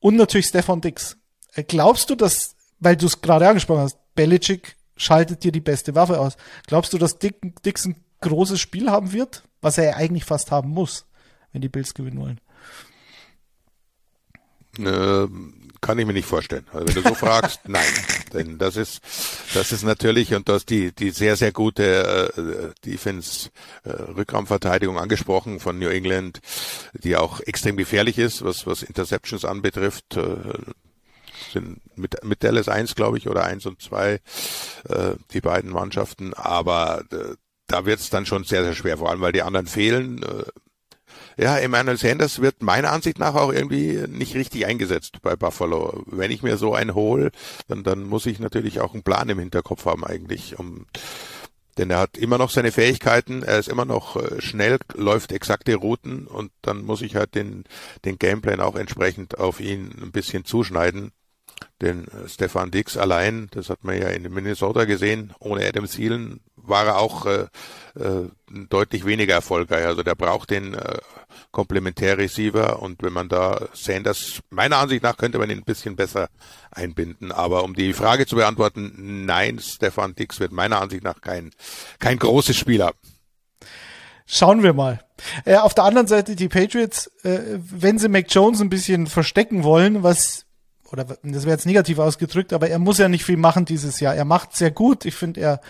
Und natürlich Stefan Dix. Äh, glaubst du, dass, weil du es gerade angesprochen hast, Belichick schaltet dir die beste Waffe aus. Glaubst du, dass Dick, Dix ein großes Spiel haben wird, was er ja eigentlich fast haben muss, wenn die Bills gewinnen wollen? Äh, kann ich mir nicht vorstellen. Also wenn du so fragst, nein. Denn das ist, das ist natürlich, und du hast die, die sehr, sehr gute äh, Defense-Rückraumverteidigung äh, angesprochen von New England, die auch extrem gefährlich ist, was, was Interceptions anbetrifft. Äh, sind mit, mit Dallas 1, glaube ich, oder 1 und 2, äh, die beiden Mannschaften. Aber äh, da wird es dann schon sehr, sehr schwer, vor allem weil die anderen fehlen. Äh, ja, Emmanuel Sanders wird meiner Ansicht nach auch irgendwie nicht richtig eingesetzt bei Buffalo. Wenn ich mir so einen hole, dann, dann muss ich natürlich auch einen Plan im Hinterkopf haben eigentlich, um denn er hat immer noch seine Fähigkeiten, er ist immer noch äh, schnell, läuft exakte Routen und dann muss ich halt den, den Gameplan auch entsprechend auf ihn ein bisschen zuschneiden. Denn äh, Stefan Dix allein, das hat man ja in Minnesota gesehen, ohne Adam Thielen war er auch äh, äh, deutlich weniger erfolgreich. Also der braucht den äh, Komplementär-Receiver und wenn man da Sanders, meiner Ansicht nach könnte man ihn ein bisschen besser einbinden. Aber um die Frage zu beantworten, nein, Stefan Dix wird meiner Ansicht nach kein, kein großes Spiel haben. Schauen wir mal. Äh, auf der anderen Seite die Patriots, äh, wenn sie Mac Jones ein bisschen verstecken wollen, was oder das wäre jetzt negativ ausgedrückt, aber er muss ja nicht viel machen dieses Jahr. Er macht sehr gut. Ich finde, er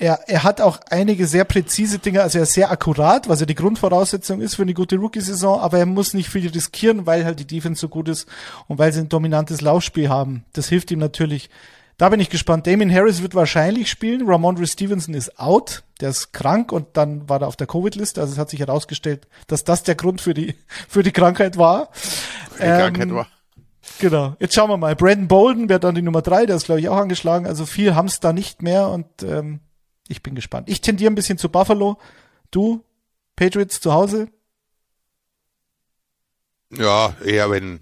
er, er hat auch einige sehr präzise Dinge, also er ist sehr akkurat, was ja die Grundvoraussetzung ist für eine gute Rookie-Saison, aber er muss nicht viel riskieren, weil halt die Defense so gut ist und weil sie ein dominantes Laufspiel haben. Das hilft ihm natürlich. Da bin ich gespannt. Damien Harris wird wahrscheinlich spielen. Ramondre Stevenson ist out. Der ist krank und dann war er auf der Covid-Liste. Also es hat sich herausgestellt, dass das der Grund für die, für die Krankheit war. Für die ähm, Krankheit war. Genau. Jetzt schauen wir mal. Brandon Bolden wäre dann die Nummer drei. Der ist, glaube ich, auch angeschlagen. Also viel haben es da nicht mehr und ähm, ich bin gespannt. Ich tendiere ein bisschen zu Buffalo. Du, Patriots zu Hause? Ja, eher wenn,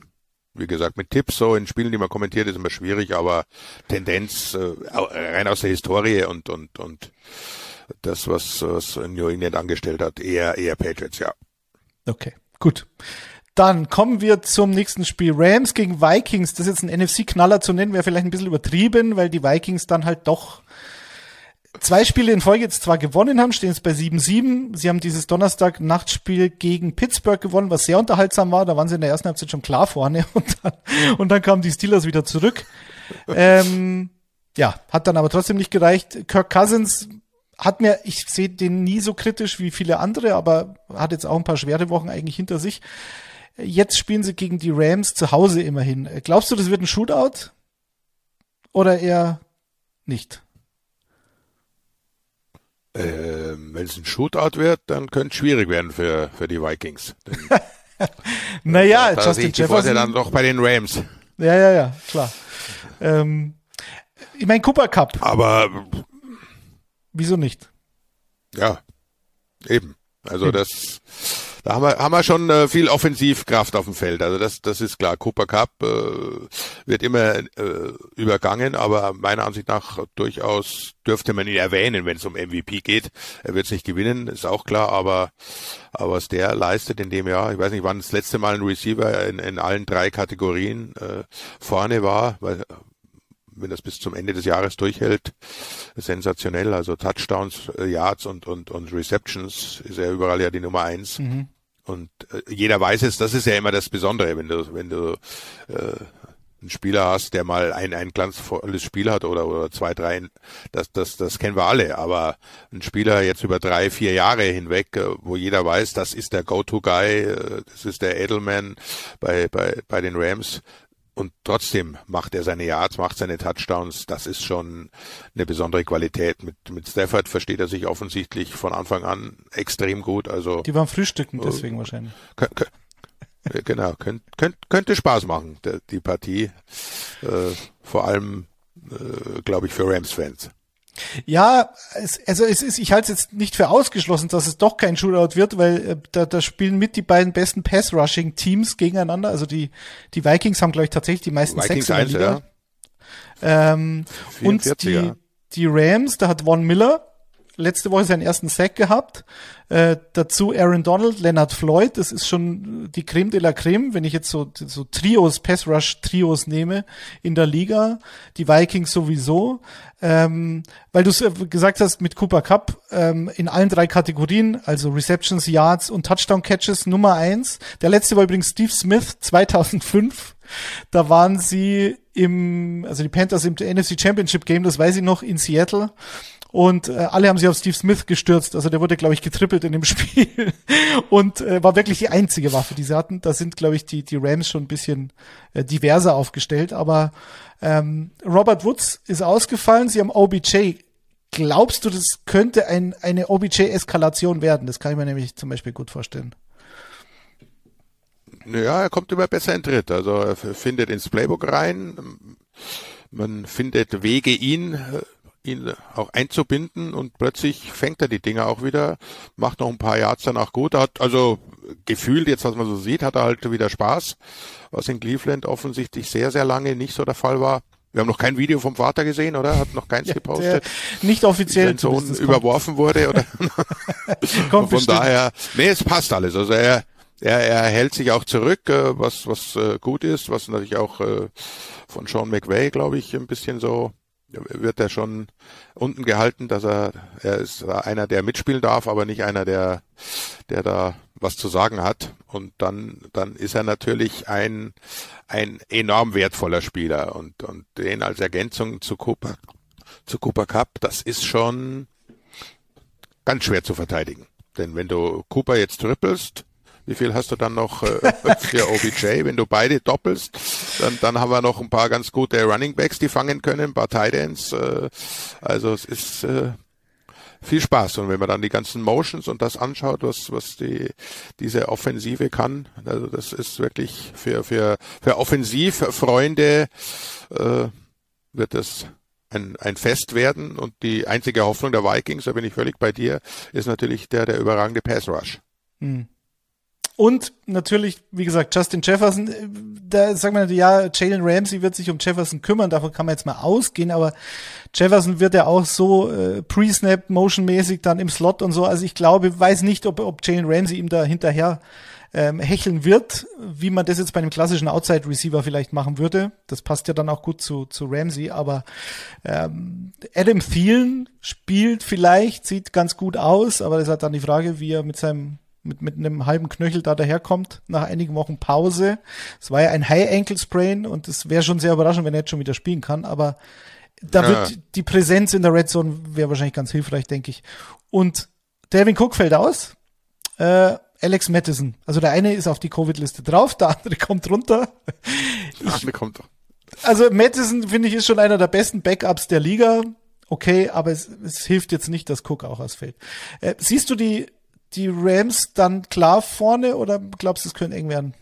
wie gesagt, mit Tipps so in Spielen, die man kommentiert, ist immer schwierig, aber Tendenz äh, rein aus der Historie und und und das, was, was New England angestellt hat, eher eher Patriots, ja. Okay, gut. Dann kommen wir zum nächsten Spiel. Rams gegen Vikings. Das ist jetzt ein NFC-Knaller zu nennen, wäre vielleicht ein bisschen übertrieben, weil die Vikings dann halt doch zwei Spiele in Folge jetzt zwar gewonnen haben, stehen jetzt bei 7-7. Sie haben dieses Donnerstag-Nachtspiel gegen Pittsburgh gewonnen, was sehr unterhaltsam war. Da waren sie in der ersten Halbzeit schon klar vorne und dann, und dann kamen die Steelers wieder zurück. Ähm, ja, hat dann aber trotzdem nicht gereicht. Kirk Cousins hat mir, ich sehe den nie so kritisch wie viele andere, aber hat jetzt auch ein paar schwere Wochen eigentlich hinter sich. Jetzt spielen sie gegen die Rams zu Hause immerhin. Glaubst du, das wird ein Shootout? Oder eher nicht? Äh, Wenn es ein Shootout wird, dann könnte es schwierig werden für, für die Vikings. naja, da, Justin Jefferson. dann doch bei den Rams. Ja, ja, ja, klar. Ähm, ich meine, Cooper Cup. Aber wieso nicht? Ja, eben. Also hm. das da haben wir, haben wir schon äh, viel Offensivkraft auf dem Feld. Also das, das ist klar. Cooper Cup äh, wird immer äh, übergangen, aber meiner Ansicht nach durchaus dürfte man ihn erwähnen, wenn es um MVP geht. Er wird es nicht gewinnen, ist auch klar, aber, aber was der leistet in dem Jahr, ich weiß nicht, wann das letzte Mal ein Receiver in, in allen drei Kategorien äh, vorne war, weil wenn das bis zum Ende des Jahres durchhält, sensationell. Also Touchdowns, äh, Yards und, und, und Receptions ist er überall ja die Nummer eins. Mhm. Und äh, jeder weiß es, das ist ja immer das Besondere, wenn du, wenn du äh, einen Spieler hast, der mal ein, ein glanzvolles Spiel hat oder, oder zwei, drei, das, das, das kennen wir alle. Aber ein Spieler jetzt über drei, vier Jahre hinweg, äh, wo jeder weiß, das ist der Go-To-Guy, äh, das ist der Edelman bei, bei, bei den Rams, und trotzdem macht er seine Yards, macht seine Touchdowns. Das ist schon eine besondere Qualität. Mit, mit Stafford versteht er sich offensichtlich von Anfang an extrem gut. Also die waren frühstücken, deswegen äh, wahrscheinlich. Genau, könnt, könnt, könnte Spaß machen, die Partie. Äh, vor allem, äh, glaube ich, für Rams-Fans. Ja, es, also es ist, ich halte es jetzt nicht für ausgeschlossen, dass es doch kein Shootout wird, weil äh, da, da spielen mit die beiden besten Pass-Rushing-Teams gegeneinander. Also die, die Vikings haben, glaube ich, tatsächlich die meisten Vikings Sex in der Liga. Ja. Ähm, und die, die Rams, da hat Von Miller letzte Woche seinen ersten Sack gehabt. Äh, dazu Aaron Donald, Leonard Floyd, das ist schon die Creme de la Creme, wenn ich jetzt so, so Trios, Pass Rush Trios nehme in der Liga. Die Vikings sowieso. Ähm, weil du äh, gesagt hast, mit Cooper Cup ähm, in allen drei Kategorien, also Receptions, Yards und Touchdown Catches Nummer eins. Der letzte war übrigens Steve Smith 2005. Da waren sie im, also die Panthers im NFC Championship Game, das weiß ich noch, in Seattle. Und äh, alle haben sich auf Steve Smith gestürzt. Also der wurde, glaube ich, getrippelt in dem Spiel. Und äh, war wirklich die einzige Waffe, die sie hatten. Da sind, glaube ich, die, die Rams schon ein bisschen äh, diverser aufgestellt. Aber ähm, Robert Woods ist ausgefallen. Sie haben OBJ. Glaubst du, das könnte ein, eine OBJ-Eskalation werden? Das kann ich mir nämlich zum Beispiel gut vorstellen. Ja, er kommt immer besser in Tritt. Also er findet ins Playbook rein. Man findet Wege, ihn äh, ihn auch einzubinden und plötzlich fängt er die Dinger auch wieder, macht noch ein paar Yards danach gut. Er hat also gefühlt, jetzt was man so sieht, hat er halt wieder Spaß, was in Cleveland offensichtlich sehr, sehr lange nicht so der Fall war. Wir haben noch kein Video vom Vater gesehen, oder? Hat noch keins ja, gepostet. Nicht offiziell. Sein Sohn überworfen wurde, oder? kommt Von daher, nee, es passt alles. Also er, er, er hält sich auch zurück, äh, was, was äh, gut ist, was natürlich auch äh, von Sean McVay, glaube ich, ein bisschen so wird er schon unten gehalten, dass er, er ist einer, der mitspielen darf, aber nicht einer, der, der da was zu sagen hat. Und dann, dann ist er natürlich ein, ein enorm wertvoller Spieler und, und den als Ergänzung zu Cooper, zu Cooper Cup, das ist schon ganz schwer zu verteidigen. Denn wenn du Cooper jetzt trippelst, wie viel hast du dann noch äh, für OBJ? Wenn du beide doppelst, dann, dann haben wir noch ein paar ganz gute Running Backs, die fangen können, ein paar Ends. Äh, also es ist äh, viel Spaß. Und wenn man dann die ganzen Motions und das anschaut, was, was die, diese Offensive kann, also das ist wirklich für, für, für Offensivfreunde äh, wird das ein, ein Fest werden. Und die einzige Hoffnung der Vikings, da bin ich völlig bei dir, ist natürlich der, der überragende Pass Rush. Hm. Und natürlich, wie gesagt, Justin Jefferson, äh, da sagen wir, ja, Jalen Ramsey wird sich um Jefferson kümmern, davon kann man jetzt mal ausgehen, aber Jefferson wird ja auch so äh, Pre-Snap, Motion-mäßig dann im Slot und so. Also ich glaube, weiß nicht, ob, ob Jalen Ramsey ihm da hinterher ähm, hecheln wird, wie man das jetzt bei einem klassischen Outside-Receiver vielleicht machen würde. Das passt ja dann auch gut zu, zu Ramsey, aber ähm, Adam Thielen spielt vielleicht, sieht ganz gut aus, aber das hat dann die Frage, wie er mit seinem mit, mit einem halben Knöchel da daherkommt nach einigen Wochen Pause. Es war ja ein High Ankle Sprain und es wäre schon sehr überraschend, wenn er jetzt schon wieder spielen kann, aber da ja. wird die Präsenz in der Red Zone wäre wahrscheinlich ganz hilfreich, denke ich. Und Devin Cook fällt aus. Äh, Alex Mattison. Also der eine ist auf die Covid-Liste drauf, der andere kommt runter. Der andere kommt doch. Also Mattison, finde ich, ist schon einer der besten Backups der Liga. Okay, aber es, es hilft jetzt nicht, dass Cook auch ausfällt. Äh, siehst du die die Rams dann klar vorne oder glaubst du, es können eng werden?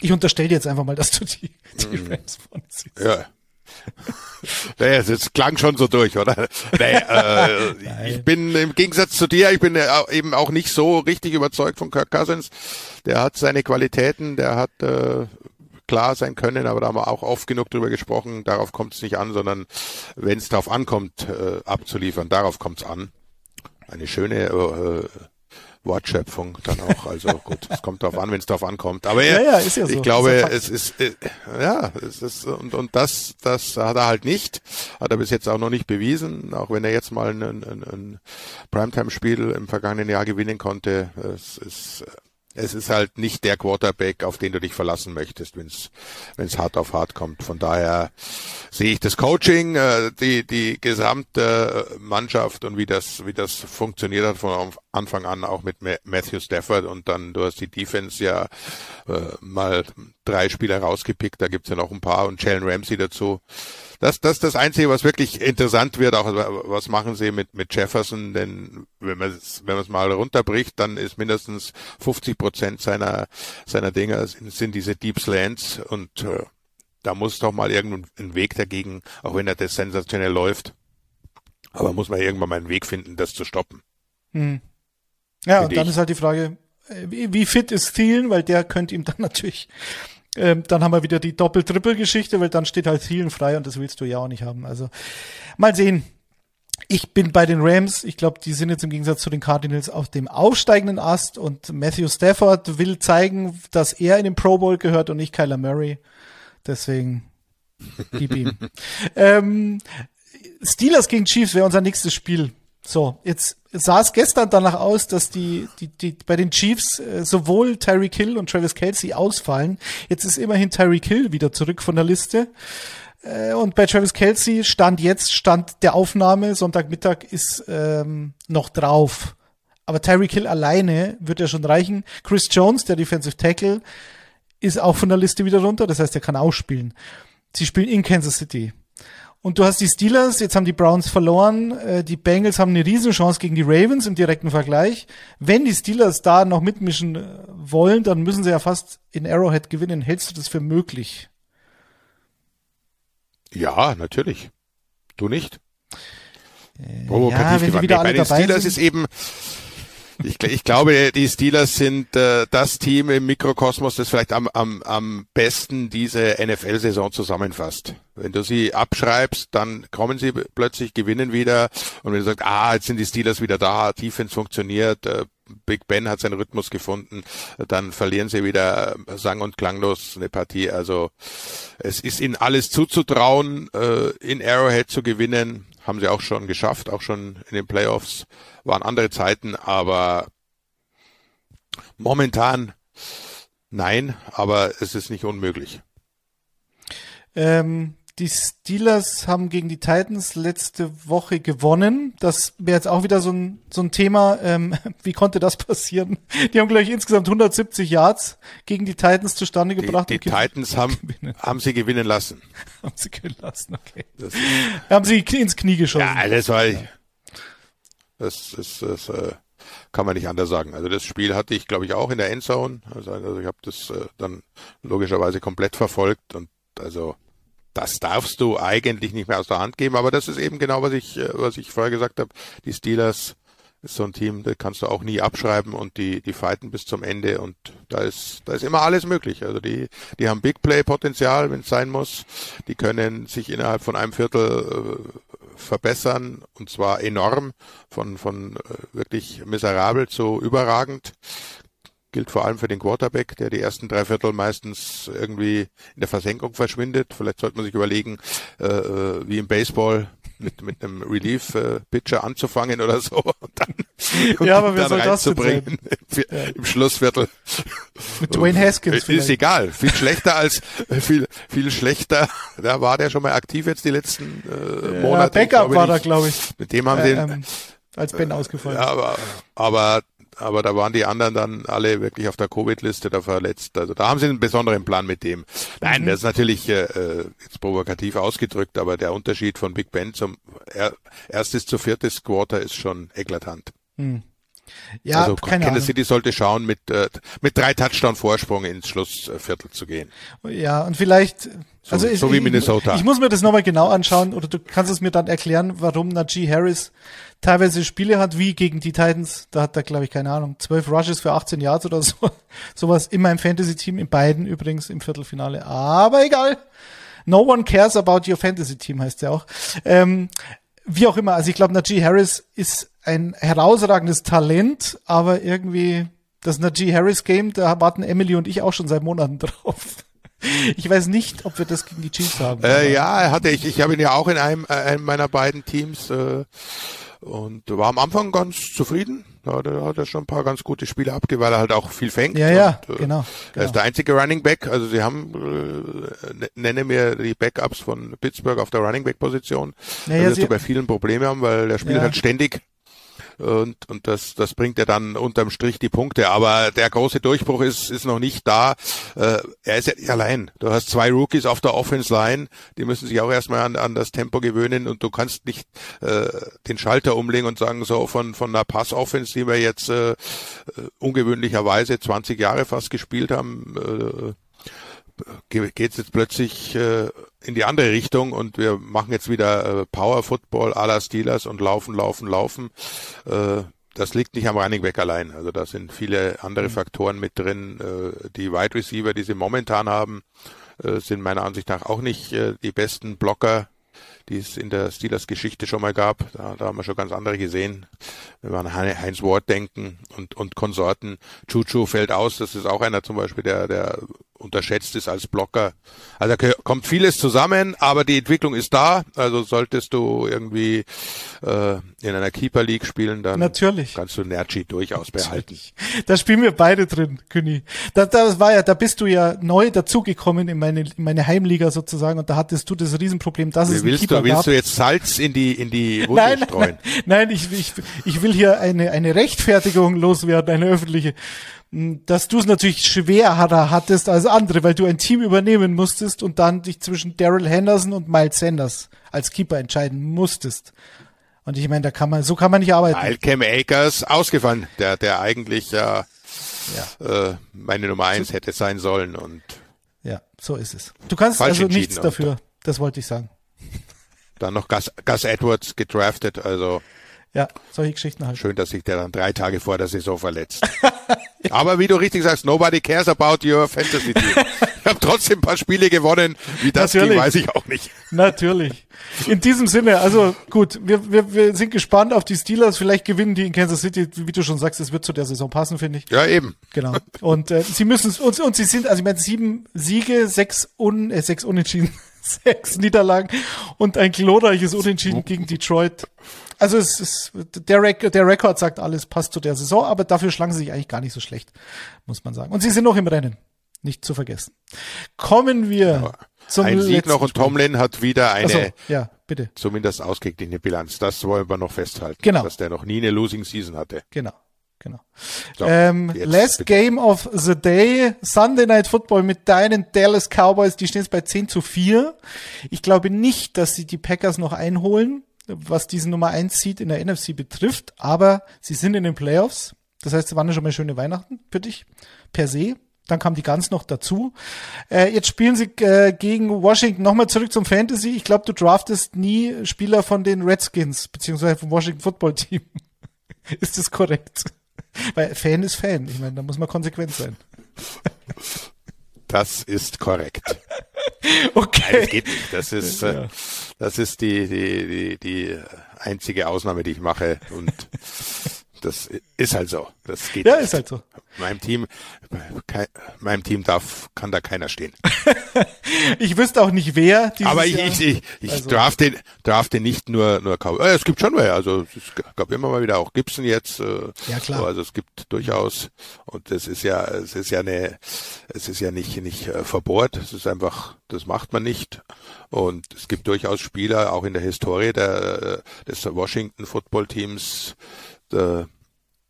Ich unterstelle dir jetzt einfach mal, dass du die, die mm. Rams vorne siehst. Ja. naja, das klang schon so durch, oder? Nee, äh, ich bin im Gegensatz zu dir, ich bin eben auch nicht so richtig überzeugt von Kirk Cousins. Der hat seine Qualitäten, der hat äh, klar sein können, aber da haben wir auch oft genug drüber gesprochen. Darauf kommt es nicht an, sondern wenn es darauf ankommt, äh, abzuliefern, darauf kommt es an eine schöne äh, Wortschöpfung dann auch. Also gut, es kommt darauf an, wenn es darauf ankommt. Aber er, ja, ja, ist ja so. ich glaube, es ist äh, ja, es ist und und das das hat er halt nicht, hat er bis jetzt auch noch nicht bewiesen. Auch wenn er jetzt mal ein, ein, ein Primetime-Spiel im vergangenen Jahr gewinnen konnte, es ist es ist halt nicht der Quarterback, auf den du dich verlassen möchtest, wenn es hart auf hart kommt. Von daher sehe ich das Coaching, äh, die die gesamte Mannschaft und wie das wie das funktioniert hat von Anfang an auch mit Matthew Stafford und dann du hast die Defense ja äh, mal drei Spieler rausgepickt, da gibt's ja noch ein paar und Jalen Ramsey dazu das, das ist das Einzige, was wirklich interessant wird, auch was machen sie mit, mit Jefferson, denn wenn man es wenn man es mal runterbricht, dann ist mindestens 50 Prozent seiner, seiner Dinger sind, sind diese Deep Slants und äh, da muss doch mal irgendein Weg dagegen, auch wenn er das sensationell läuft. Aber muss man irgendwann mal einen Weg finden, das zu stoppen. Hm. Ja, und dann ich. ist halt die Frage, Wie, wie fit ist Thielen, weil der könnte ihm dann natürlich ähm, dann haben wir wieder die Doppel-Trippel-Geschichte, weil dann steht halt Thielen frei und das willst du ja auch nicht haben. Also mal sehen. Ich bin bei den Rams. Ich glaube, die sind jetzt im Gegensatz zu den Cardinals auf dem aufsteigenden Ast und Matthew Stafford will zeigen, dass er in den Pro Bowl gehört und nicht Kyler Murray. Deswegen gib ihm. ähm, Steelers gegen Chiefs wäre unser nächstes Spiel. So, jetzt sah es gestern danach aus, dass die, die, die bei den Chiefs äh, sowohl Tyreek Hill und Travis Kelsey ausfallen. Jetzt ist immerhin Tyreek Hill wieder zurück von der Liste. Äh, und bei Travis Kelsey stand jetzt, stand der Aufnahme, Sonntagmittag ist ähm, noch drauf. Aber Tyreek Hill alleine wird ja schon reichen. Chris Jones, der Defensive Tackle, ist auch von der Liste wieder runter. Das heißt, er kann auch spielen. Sie spielen in Kansas City. Und du hast die Steelers, jetzt haben die Browns verloren, äh, die Bengals haben eine Riesenchance gegen die Ravens im direkten Vergleich. Wenn die Steelers da noch mitmischen äh, wollen, dann müssen sie ja fast in Arrowhead gewinnen. Hältst du das für möglich? Ja, natürlich. Du nicht? Äh, Provokativ ja, wenn wieder alle Bei den dabei Steelers sind. ist eben, ich, ich, glaube, die Steelers sind äh, das Team im Mikrokosmos, das vielleicht am, am, am besten diese NFL-Saison zusammenfasst. Wenn du sie abschreibst, dann kommen sie plötzlich, gewinnen wieder. Und wenn du sagst, ah, jetzt sind die Steelers wieder da, Defense funktioniert, äh, Big Ben hat seinen Rhythmus gefunden, dann verlieren sie wieder äh, sang- und klanglos eine Partie. Also es ist ihnen alles zuzutrauen, äh, in Arrowhead zu gewinnen. Haben sie auch schon geschafft, auch schon in den Playoffs. Waren andere Zeiten, aber momentan nein, aber es ist nicht unmöglich. Ähm, die Steelers haben gegen die Titans letzte Woche gewonnen. Das wäre jetzt auch wieder so ein, so ein Thema. Ähm, wie konnte das passieren? Die haben gleich insgesamt 170 Yards gegen die Titans zustande gebracht. Die, Titans haben, haben sie gewinnen lassen. haben sie gewinnen lassen, okay. Das, haben sie ins Knie geschossen. Ja, das war, das, das, das, äh, kann man nicht anders sagen. Also das Spiel hatte ich, glaube ich, auch in der Endzone. Also, also ich habe das äh, dann logischerweise komplett verfolgt und also das darfst du eigentlich nicht mehr aus der Hand geben, aber das ist eben genau, was ich, äh, was ich vorher gesagt habe. Die Steelers ist so ein Team, das kannst du auch nie abschreiben und die, die fighten bis zum Ende und da ist, da ist immer alles möglich. Also die, die haben Big Play Potenzial, wenn es sein muss. Die können sich innerhalb von einem Viertel äh, verbessern und zwar enorm von, von äh, wirklich miserabel zu überragend gilt vor allem für den Quarterback, der die ersten drei Viertel meistens irgendwie in der Versenkung verschwindet. Vielleicht sollte man sich überlegen, äh, äh wie im Baseball mit, mit einem Relief-Pitcher anzufangen oder so und dann, und ja, aber dann soll reinzubringen im, ja. im Schlussviertel. Mit Dwayne Haskins. Ist vielleicht. egal. Viel schlechter als viel viel schlechter. Da war der schon mal aktiv jetzt die letzten äh, Monate. Ja, Backup war da, glaube ich. Mit dem haben äh, sie ähm, als Ben ausgefallen. Ja, aber aber aber da waren die anderen dann alle wirklich auf der Covid-Liste da verletzt. Also da haben sie einen besonderen Plan mit dem. Nein, mhm. das ist natürlich äh, äh, jetzt provokativ ausgedrückt, aber der Unterschied von Big Ben zum er, erstes zu viertes Quarter ist schon eklatant. Mhm. Ja, also keine Kansas Ahnung. City sollte schauen, mit, äh, mit drei Touchdown Vorsprung ins Schlussviertel zu gehen. Ja, und vielleicht, so, also ich, so wie Minnesota. Ich, ich muss mir das nochmal genau anschauen oder du kannst es mir dann erklären, warum Najee Harris teilweise Spiele hat, wie gegen die Titans. Da hat er, glaube ich, keine Ahnung, zwölf Rushes für 18 Yards oder so. Sowas in meinem Fantasy-Team, in beiden übrigens im Viertelfinale. Aber egal. No one cares about your Fantasy-Team heißt ja auch. Ähm, wie auch immer, also ich glaube, Najee Harris ist ein herausragendes Talent, aber irgendwie das Najee Harris Game, da warten Emily und ich auch schon seit Monaten drauf. Ich weiß nicht, ob wir das gegen die Chiefs haben. Äh, ja, hatte ich. Ich habe ihn ja auch in einem, äh, einem meiner beiden Teams äh, und war am Anfang ganz zufrieden. Ja, da hat er schon ein paar ganz gute Spiele abgegeben, weil er halt auch viel fängt. Ja, ja, und, äh, genau, Er ist genau. der einzige Running Back. Also sie haben, äh, nenne mir die Backups von Pittsburgh auf der Running Back Position. Ja, da ja, wirst sie- du bei vielen Probleme haben, weil der spielt Ja. halt ständig. Und, und das, das bringt ja dann unterm Strich die Punkte. Aber der große Durchbruch ist, ist noch nicht da. Äh, er ist ja nicht allein. Du hast zwei Rookies auf der Offense Line, die müssen sich auch erstmal an, an das Tempo gewöhnen und du kannst nicht äh, den Schalter umlegen und sagen, so von, von einer Pass-Offense, die wir jetzt äh, äh, ungewöhnlicherweise 20 Jahre fast gespielt haben, äh, geht es jetzt plötzlich äh, in die andere Richtung und wir machen jetzt wieder äh, Power Football à la Steelers und laufen, laufen, laufen. Äh, das liegt nicht am Running Back allein. Also da sind viele andere mhm. Faktoren mit drin. Äh, die Wide Receiver, die sie momentan haben, äh, sind meiner Ansicht nach auch nicht äh, die besten Blocker, die es in der Steelers Geschichte schon mal gab. Da, da haben wir schon ganz andere gesehen. Wenn wir an Heinz Ward denken und, und Konsorten. Chuchu fällt aus. Das ist auch einer zum Beispiel, der, der unterschätzt ist als Blocker. Also da kommt vieles zusammen, aber die Entwicklung ist da. Also solltest du irgendwie äh, in einer Keeper League spielen, dann Natürlich. kannst du Nerchi durchaus behalten. Da spielen wir beide drin, Küni. Da, das war ja, da bist du ja neu dazugekommen in meine, in meine Heimliga sozusagen und da hattest du das Riesenproblem, dass Wie es willst Keeper du, willst gab. du jetzt Salz in die in die Wunde nein, streuen? Nein, nein, ich, ich, ich will hier eine eine Rechtfertigung loswerden, eine öffentliche dass du es natürlich schwerer hattest als andere, weil du ein Team übernehmen musstest und dann dich zwischen Daryl Henderson und Miles Sanders als Keeper entscheiden musstest. Und ich meine, da kann man, so kann man nicht arbeiten. Malcolm Akers ausgefallen, der, der eigentlich ja, ja. Äh, meine Nummer eins so, hätte sein sollen und ja, so ist es. Du kannst also nichts dafür. Das wollte ich sagen. Dann noch Gus, Gus Edwards gedraftet, also ja, solche Geschichten halt. Schön, dass sich der dann drei Tage vor der Saison verletzt. Aber wie du richtig sagst, nobody cares about your fantasy team. ich habe trotzdem ein paar Spiele gewonnen. Wie das Natürlich. ging, weiß ich auch nicht. Natürlich. In diesem Sinne, also gut, wir, wir, wir sind gespannt auf die Steelers. Vielleicht gewinnen die in Kansas City, wie du schon sagst, es wird zu der Saison passen, finde ich. Ja, eben. Genau. Und äh, sie müssen und, und sie sind, also ich meine, sieben Siege, sechs un, äh, sechs Unentschieden, sechs Niederlagen und ein glorreiches Unentschieden gegen Detroit. Also es ist, der, Rek der Rekord sagt alles, passt zu der Saison, aber dafür schlagen sie sich eigentlich gar nicht so schlecht, muss man sagen. Und sie sind noch im Rennen. Nicht zu vergessen. Kommen wir ja, zum Ein Sieg noch und Tomlin hat wieder eine, so, ja, bitte. zumindest ausgeglichene Bilanz. Das wollen wir noch festhalten. Genau. Dass der noch nie eine Losing Season hatte. Genau. Genau. So, ähm, last bitte. Game of the Day, Sunday Night Football mit deinen Dallas Cowboys, die stehen jetzt bei 10 zu 4. Ich glaube nicht, dass sie die Packers noch einholen was diesen Nummer 1 Seed in der NFC betrifft, aber sie sind in den Playoffs. Das heißt, es waren ja schon mal schöne Weihnachten für dich, per se. Dann kam die Gans noch dazu. Äh, jetzt spielen sie äh, gegen Washington. Nochmal zurück zum Fantasy. Ich glaube, du draftest nie Spieler von den Redskins, beziehungsweise vom Washington Football Team. ist das korrekt? Weil Fan ist Fan. Ich meine, da muss man konsequent sein. Das ist korrekt. Okay. Nein, das geht nicht. Das ist, äh, ja. Das ist die, die, die, die einzige Ausnahme, die ich mache. Und das ist halt so. Das geht. Ja, nicht. ist halt so. Meinem Team, kein, meinem Team darf, kann da keiner stehen. ich wüsste auch nicht wer. Aber ich, ich, ich, ich also. drafte, drafte nicht nur, nur kaum. Äh, es gibt schon wer. Also es gab immer mal wieder auch Gibson jetzt. Äh, ja klar. Also es gibt durchaus und das ist ja, es ist ja eine, es ist ja nicht nicht äh, verbohrt. Es ist einfach, das macht man nicht. Und es gibt durchaus Spieler auch in der Historie der des Washington Football Teams äh,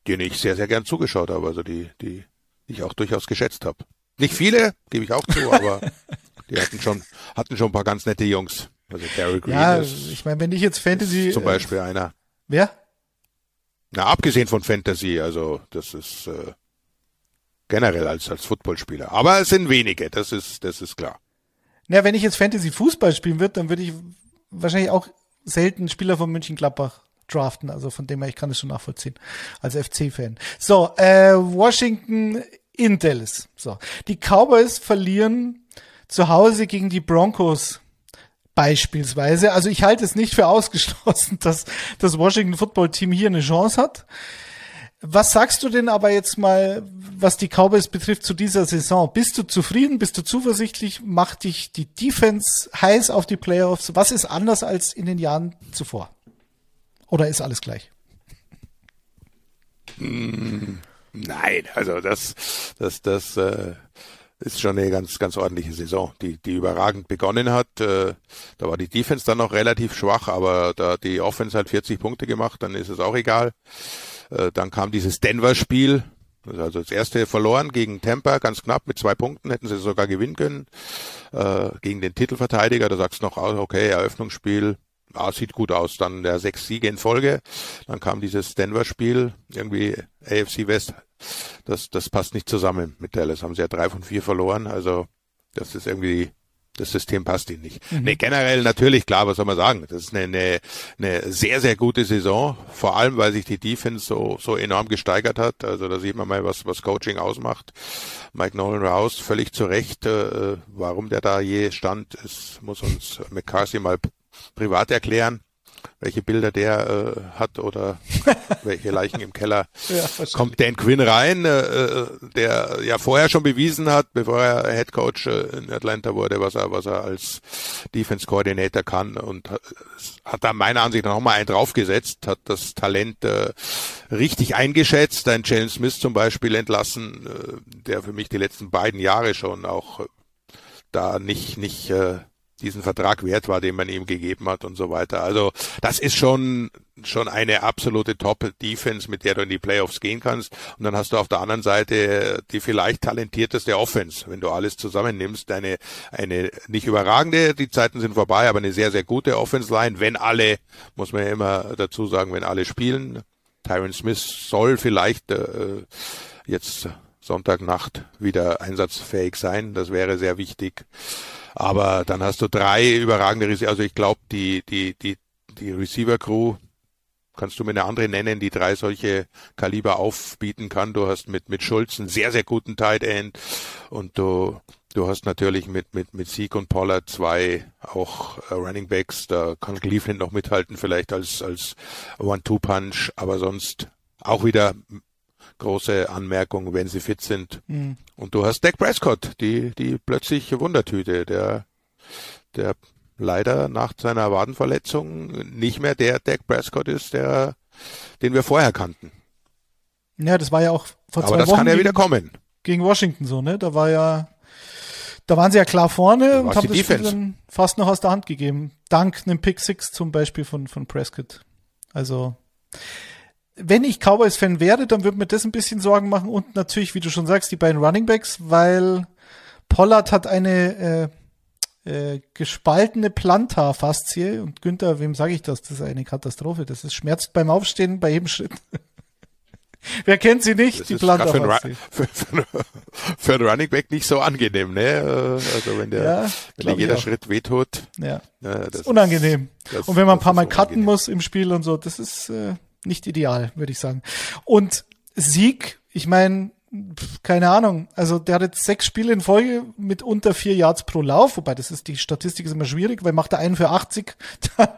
denen ich sehr, sehr gern zugeschaut habe, also die, die ich auch durchaus geschätzt habe. Nicht viele, gebe ich auch zu, aber die hatten schon, hatten schon ein paar ganz nette Jungs. Also Gary Green ja, ist, ich meine, wenn ich jetzt Fantasy zum Beispiel äh, einer. Wer? Na, abgesehen von Fantasy, also das ist äh, generell als als Footballspieler. Aber es sind wenige, das ist das ist klar. Na, wenn ich jetzt Fantasy Fußball spielen würde, dann würde ich wahrscheinlich auch selten Spieler von München Gladbach draften. Also von dem her, ich kann es schon nachvollziehen als FC-Fan. So, äh, Washington in Dallas. So, die Cowboys verlieren zu Hause gegen die Broncos beispielsweise. Also ich halte es nicht für ausgeschlossen, dass das Washington Football Team hier eine Chance hat. Was sagst du denn aber jetzt mal, was die Cowboys betrifft zu dieser Saison? Bist du zufrieden? Bist du zuversichtlich? Macht dich die Defense heiß auf die Playoffs? Was ist anders als in den Jahren zuvor? Oder ist alles gleich? Hm, nein, also das, das, das äh, ist schon eine ganz, ganz ordentliche Saison, die, die überragend begonnen hat. Äh, da war die Defense dann noch relativ schwach, aber da die Offense hat 40 Punkte gemacht, dann ist es auch egal. Äh, dann kam dieses Denver-Spiel, also das erste verloren gegen Tampa, ganz knapp mit zwei Punkten, hätten sie sogar gewinnen können. Äh, gegen den Titelverteidiger, da sagst du noch, okay, Eröffnungsspiel, ah, sieht gut aus. Dann der sechs Siege in Folge. Dann kam dieses Denver-Spiel, irgendwie AFC West. Das, das passt nicht zusammen mit Dallas. Haben sie ja drei von vier verloren. Also das ist irgendwie das System passt ihnen nicht. Mhm. Nee, generell natürlich, klar, was soll man sagen? Das ist eine, eine, eine sehr, sehr gute Saison, vor allem, weil sich die Defense so, so enorm gesteigert hat. Also da sieht man mal, was, was Coaching ausmacht. Mike Nolan raus, völlig zu Recht, äh, warum der da je stand, ist, muss uns McCarthy mal privat erklären welche Bilder der äh, hat oder welche Leichen im Keller. Ja, Kommt Dan Quinn rein, äh, äh, der ja vorher schon bewiesen hat, bevor er Head Coach äh, in Atlanta wurde, was er, was er als Defense Coordinator kann und hat da meiner Ansicht nach nochmal einen draufgesetzt, hat das Talent äh, richtig eingeschätzt, ein Jalen Smith zum Beispiel entlassen, äh, der für mich die letzten beiden Jahre schon auch äh, da nicht, nicht äh, diesen Vertrag wert war, den man ihm gegeben hat und so weiter. Also das ist schon schon eine absolute Top-Defense, mit der du in die Playoffs gehen kannst. Und dann hast du auf der anderen Seite die vielleicht talentierteste Offense, wenn du alles zusammennimmst. Eine, eine nicht überragende, die Zeiten sind vorbei, aber eine sehr, sehr gute Offense-Line, wenn alle, muss man ja immer dazu sagen, wenn alle spielen. Tyron Smith soll vielleicht äh, jetzt Sonntagnacht wieder einsatzfähig sein. Das wäre sehr wichtig. Aber dann hast du drei überragende Receiver. Also ich glaube, die, die, die, die Receiver-Crew, kannst du mir eine andere nennen, die drei solche Kaliber aufbieten kann. Du hast mit, mit Schulz einen sehr, sehr guten Tight End und du, du hast natürlich mit, mit, mit Sieg und Pollard zwei auch äh, Running Backs. Da kann Cleveland noch mithalten, vielleicht als, als One-Two-Punch, aber sonst auch wieder große Anmerkung, wenn sie fit sind. Mhm. Und du hast Dak Prescott, die, die plötzliche Wundertüte, der, der leider nach seiner Wadenverletzung nicht mehr der Dak Prescott ist, der, den wir vorher kannten. Ja, das war ja auch vor zwei Aber das Wochen kann ja wieder kommen. Gegen Washington so, ne? Da war ja, da waren sie ja klar vorne und haben das Spiel dann fast noch aus der Hand gegeben. Dank einem Pick Six zum Beispiel von, von Prescott. Also, wenn ich Cowboys-Fan wäre, dann würde mir das ein bisschen Sorgen machen und natürlich, wie du schon sagst, die beiden Runningbacks, weil Pollard hat eine äh, äh, gespaltene Plantarfaszie und Günther, wem sage ich das? Das ist eine Katastrophe. Das ist schmerzt beim Aufstehen bei jedem Schritt. Wer kennt sie nicht? Das die Plantarfaszie. Für, für, für einen Running Back nicht so angenehm, ne? Also wenn der, ja, wenn jeder Schritt wehtut. Ja. ja das ist unangenehm. Das, und wenn man ein paar Mal cutten muss im Spiel und so, das ist äh, nicht ideal, würde ich sagen. Und Sieg, ich meine, keine Ahnung, also der hat jetzt sechs Spiele in Folge mit unter vier Yards pro Lauf, wobei das ist, die Statistik ist immer schwierig, weil macht er einen für 80, dann,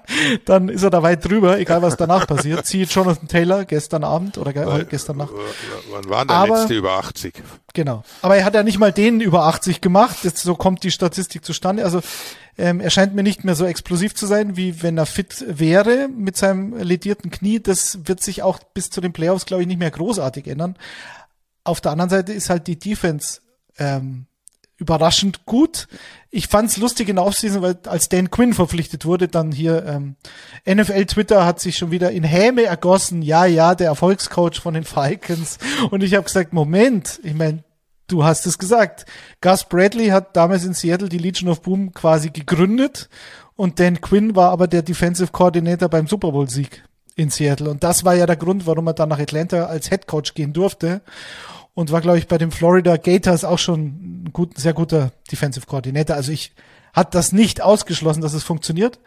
dann ist er da weit drüber, egal was danach passiert. Siehe Jonathan Taylor gestern Abend oder ge gestern Nacht. Wann war der Aber, letzte über 80? Genau. Aber er hat ja nicht mal den über 80 gemacht, jetzt so kommt die Statistik zustande. Also ähm, er scheint mir nicht mehr so explosiv zu sein, wie wenn er fit wäre mit seinem ledierten Knie. Das wird sich auch bis zu den Playoffs, glaube ich, nicht mehr großartig ändern. Auf der anderen Seite ist halt die Defense ähm, überraschend gut. Ich fand's lustig in der Offseason, weil als Dan Quinn verpflichtet wurde, dann hier ähm, NFL Twitter hat sich schon wieder in Häme ergossen. Ja, ja, der Erfolgscoach von den Falcons. Und ich habe gesagt, Moment, ich meine, du hast es gesagt. Gus Bradley hat damals in Seattle die Legion of Boom quasi gegründet und Dan Quinn war aber der Defensive Coordinator beim Super Bowl Sieg in Seattle. Und das war ja der Grund, warum er dann nach Atlanta als Head Coach gehen durfte und war, glaube ich, bei den Florida Gators auch schon ein gut, sehr guter Defensive Coordinator. Also ich hat das nicht ausgeschlossen, dass es funktioniert.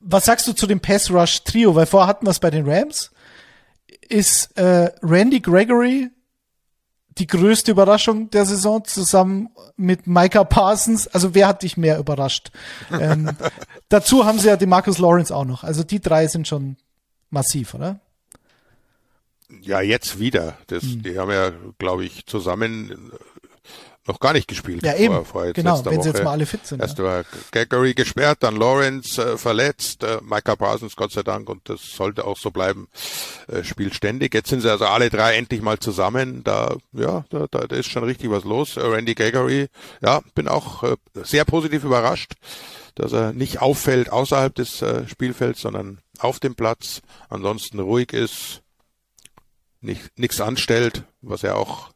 Was sagst du zu dem Pass Rush Trio? Weil vorher hatten wir es bei den Rams. Ist äh, Randy Gregory die größte Überraschung der Saison zusammen mit Micah Parsons? Also wer hat dich mehr überrascht? ähm, dazu haben sie ja den Marcus Lawrence auch noch. Also die drei sind schon massiv, oder? Ja, jetzt wieder. Das, hm. Die haben ja, glaube ich, zusammen noch gar nicht gespielt. Ja, eben. Vor, vor genau, wenn Woche. sie jetzt mal alle fit sind. Erst ja. war Gregory gesperrt, dann Lawrence äh, verletzt, äh, Micah Parsons, Gott sei Dank, und das sollte auch so bleiben, äh, spielt ständig. Jetzt sind sie also alle drei endlich mal zusammen. Da, ja, da, da, da ist schon richtig was los. Äh, Randy Gregory, ja, bin auch äh, sehr positiv überrascht, dass er nicht auffällt außerhalb des äh, Spielfelds, sondern auf dem Platz, ansonsten ruhig ist, nicht nichts anstellt, was ja auch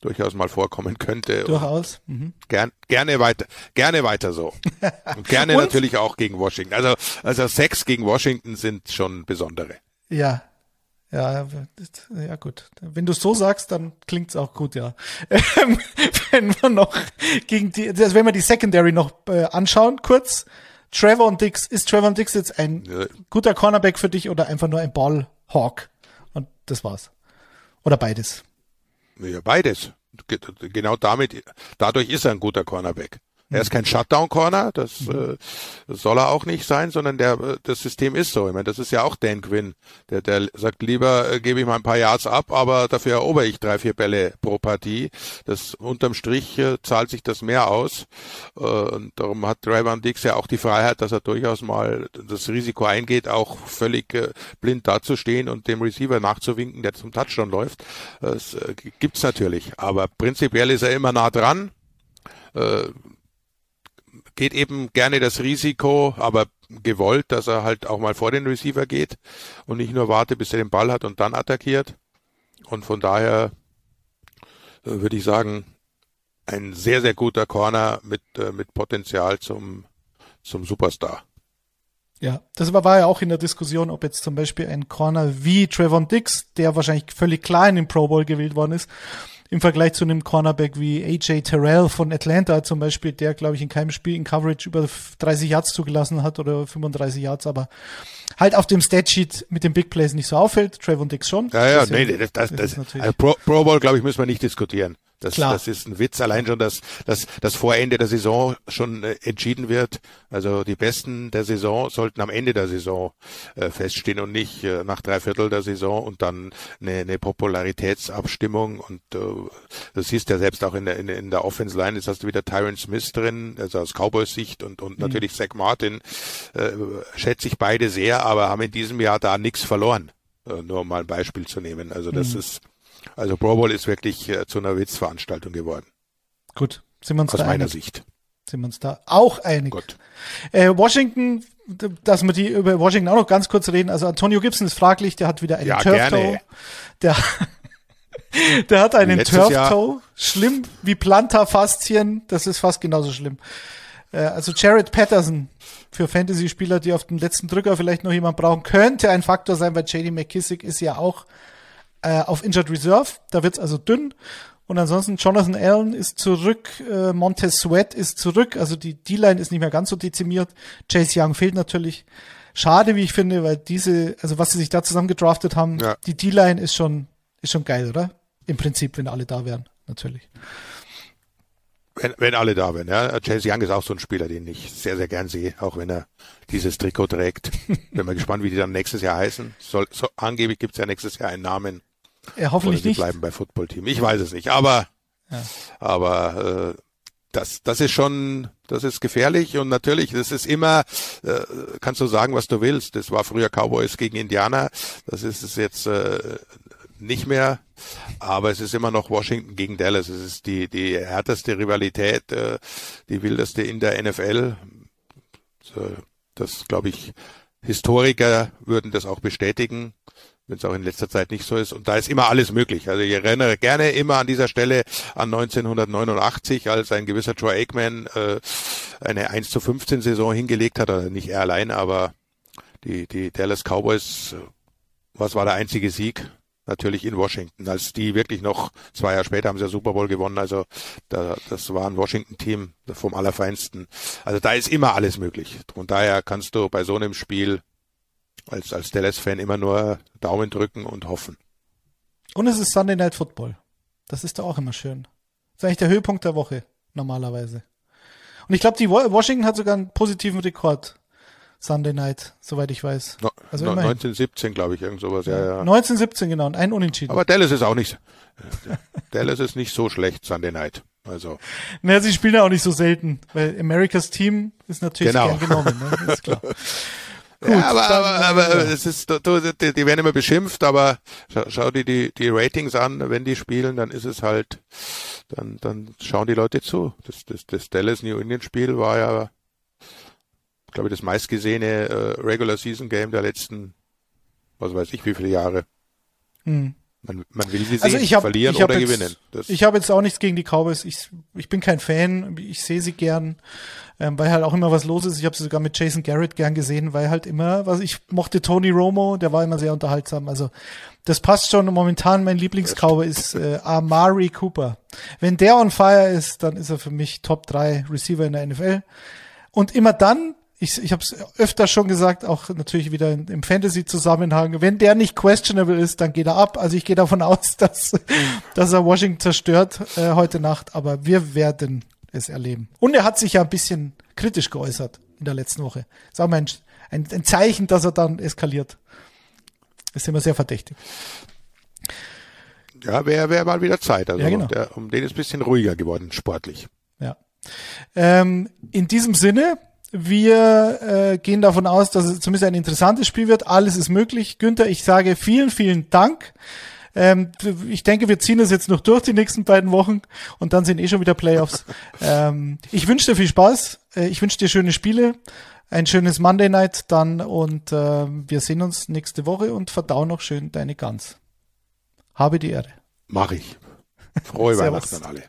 durchaus mal vorkommen könnte. Durchaus. Mhm. Gern, gerne weiter, gerne weiter so. Und gerne Und? natürlich auch gegen Washington. Also, also sechs gegen Washington sind schon besondere. Ja. Ja, ja gut. Wenn du es so sagst, dann klingt's auch gut, ja. Ähm, wenn wir noch gegen die, also wenn wir die Secondary noch äh, anschauen, kurz. Trevor und Dix, ist Trevor und Dix jetzt ein ja. guter Cornerback für dich oder einfach nur ein Ballhawk? Und das war's. Oder beides? Ja, beides. Genau damit, dadurch ist er ein guter Cornerback. Er ist kein Shutdown-Corner, das, mhm. äh, das soll er auch nicht sein, sondern der, äh, das System ist so. Ich meine, das ist ja auch Dan Quinn. Der, der sagt lieber, äh, gebe ich mal ein paar Yards ab, aber dafür erober ich drei, vier Bälle pro Partie. Das unterm Strich äh, zahlt sich das mehr aus. Äh, und darum hat Trayvon Dix ja auch die Freiheit, dass er durchaus mal das Risiko eingeht, auch völlig äh, blind dazustehen und dem Receiver nachzuwinken, der zum Touchdown läuft. Das äh, gibt's natürlich. Aber prinzipiell ist er immer nah dran. Äh, geht eben gerne das Risiko, aber gewollt, dass er halt auch mal vor den Receiver geht und nicht nur warte, bis er den Ball hat und dann attackiert. Und von daher äh, würde ich sagen, ein sehr, sehr guter Corner mit, äh, mit Potenzial zum, zum Superstar. Ja, das war, war ja auch in der Diskussion, ob jetzt zum Beispiel ein Corner wie Trevon Dix, der wahrscheinlich völlig klar in den Pro Bowl gewählt worden ist, im Vergleich zu einem Cornerback wie AJ Terrell von Atlanta zum Beispiel, der, glaube ich, in keinem Spiel in Coverage über 30 Yards zugelassen hat oder 35 Yards, aber halt auf dem Statsheet mit den Big Plays nicht so auffällt. Trevor Dix schon. Ja, ja, nee, das, das, das, das also Pro, Pro Bowl, glaube ich, müssen wir nicht diskutieren. Das, Klar. das ist ein Witz, allein schon, dass, dass das vor Ende der Saison schon äh, entschieden wird. Also die Besten der Saison sollten am Ende der Saison äh, feststehen und nicht äh, nach drei Viertel der Saison und dann eine, eine Popularitätsabstimmung. Und äh, das siehst ja selbst auch in der, in, in der Offense Line. Jetzt hast du wieder Tyron Smith drin, also aus Cowboys Sicht und, und mhm. natürlich Zach Martin. Äh, schätze ich beide sehr, aber haben in diesem Jahr da nichts verloren. Äh, nur um mal ein Beispiel zu nehmen. Also das mhm. ist also Pro Bowl ist wirklich äh, zu einer Witzveranstaltung geworden. Gut, sind wir uns Aus da meiner einig? Sicht. Sind wir uns da auch einig? Gut. Äh, Washington, dass wir die über Washington auch noch ganz kurz reden. Also Antonio Gibson ist fraglich, der hat wieder einen ja, Turf-Toe. Der, der hat einen Turf-Toe. Schlimm wie Plantarfaszien. Das ist fast genauso schlimm. Äh, also Jared Patterson für Fantasy-Spieler, die auf den letzten Drücker vielleicht noch jemand brauchen, könnte ein Faktor sein, weil JD McKissick ist ja auch äh, auf Injured Reserve. Da wird's also dünn. Und ansonsten Jonathan Allen ist zurück, äh, Montez Sweat ist zurück, also die D-Line ist nicht mehr ganz so dezimiert. Chase Young fehlt natürlich. Schade, wie ich finde, weil diese, also was sie sich da zusammen gedraftet haben, ja. die D-Line ist schon, ist schon geil, oder? Im Prinzip, wenn alle da wären, natürlich. Wenn, wenn alle da wären, ja. Chase Young ist auch so ein Spieler, den ich sehr, sehr gern sehe, auch wenn er dieses Trikot trägt. Bin mal gespannt, wie die dann nächstes Jahr heißen. Soll, so, angeblich gibt's ja nächstes Jahr einen Namen. Ja, hoffentlich nicht. bleiben bei Football Team. Ich weiß es nicht, aber, ja. aber äh, das, das ist schon, das ist gefährlich und natürlich, das ist immer, äh, kannst du sagen, was du willst. Das war früher Cowboys gegen Indianer, das ist es jetzt äh, nicht mehr, aber es ist immer noch Washington gegen Dallas. Es ist die die härteste Rivalität, äh, die wildeste in der NFL. So, das glaube ich, Historiker würden das auch bestätigen wenn es auch in letzter Zeit nicht so ist. Und da ist immer alles möglich. Also ich erinnere gerne immer an dieser Stelle an 1989, als ein gewisser Troy Aikman äh, eine 1 zu 15 Saison hingelegt hat, also nicht er allein, aber die, die Dallas Cowboys, was war der einzige Sieg? Natürlich in Washington, als die wirklich noch zwei Jahre später haben sie ja Super Bowl gewonnen. Also da, das war ein Washington-Team vom Allerfeinsten. Also da ist immer alles möglich. Und daher kannst du bei so einem Spiel als, als Dallas-Fan immer nur Daumen drücken und hoffen. Und es ist Sunday Night Football. Das ist doch auch immer schön. Das ist eigentlich der Höhepunkt der Woche, normalerweise. Und ich glaube, die Washington hat sogar einen positiven Rekord. Sunday Night, soweit ich weiß. No, also no, 1917, glaube ich, irgend sowas, ja, ja. 1917, genau, und ein Unentschieden. Aber Dallas ist auch nicht, Dallas ist nicht so schlecht, Sunday Night. Also. Naja, sie spielen ja auch nicht so selten, weil Americas Team ist natürlich genau. gern genommen, ne? ist klar. Gut, ja, aber, dann, aber, aber ja. es ist, die, die werden immer beschimpft, aber schau, schau dir die, die Ratings an, wenn die spielen, dann ist es halt, dann, dann schauen die Leute zu. Das, das, das Dallas New Indian Spiel war ja, glaube ich, das meistgesehene äh, Regular Season Game der letzten, was weiß ich, wie viele Jahre. Hm. Man, man will sie also sehen, also ich hab, verlieren ich hab oder jetzt, gewinnen. Das ich habe jetzt auch nichts gegen die Cowboys. Ich, ich bin kein Fan. Ich sehe sie gern, ähm, weil halt auch immer was los ist. Ich habe sie sogar mit Jason Garrett gern gesehen, weil halt immer, was ich mochte Tony Romo, der war immer sehr unterhaltsam. Also das passt schon. Momentan mein Lieblingskauber ist äh, Amari Cooper. Wenn der on fire ist, dann ist er für mich Top 3 Receiver in der NFL. Und immer dann, ich, ich habe es öfter schon gesagt, auch natürlich wieder im Fantasy-Zusammenhang, wenn der nicht questionable ist, dann geht er ab. Also ich gehe davon aus, dass, dass er Washington zerstört äh, heute Nacht, aber wir werden es erleben. Und er hat sich ja ein bisschen kritisch geäußert in der letzten Woche. Das ist auch ein, ein, ein Zeichen, dass er dann eskaliert. Das ist immer sehr verdächtig. Ja, wäre wär mal wieder Zeit. Also ja, genau. der, um den ist ein bisschen ruhiger geworden, sportlich. Ja. Ähm, in diesem Sinne, wir äh, gehen davon aus, dass es zumindest ein interessantes Spiel wird. Alles ist möglich. Günther, ich sage vielen, vielen Dank. Ähm, ich denke, wir ziehen es jetzt noch durch die nächsten beiden Wochen und dann sind eh schon wieder Playoffs. ähm, ich wünsche dir viel Spaß. Äh, ich wünsche dir schöne Spiele, ein schönes Monday Night dann und äh, wir sehen uns nächste Woche und verdau noch schön deine Gans. Habe die Ehre. Mach ich. Frohe Weihnachten an alle.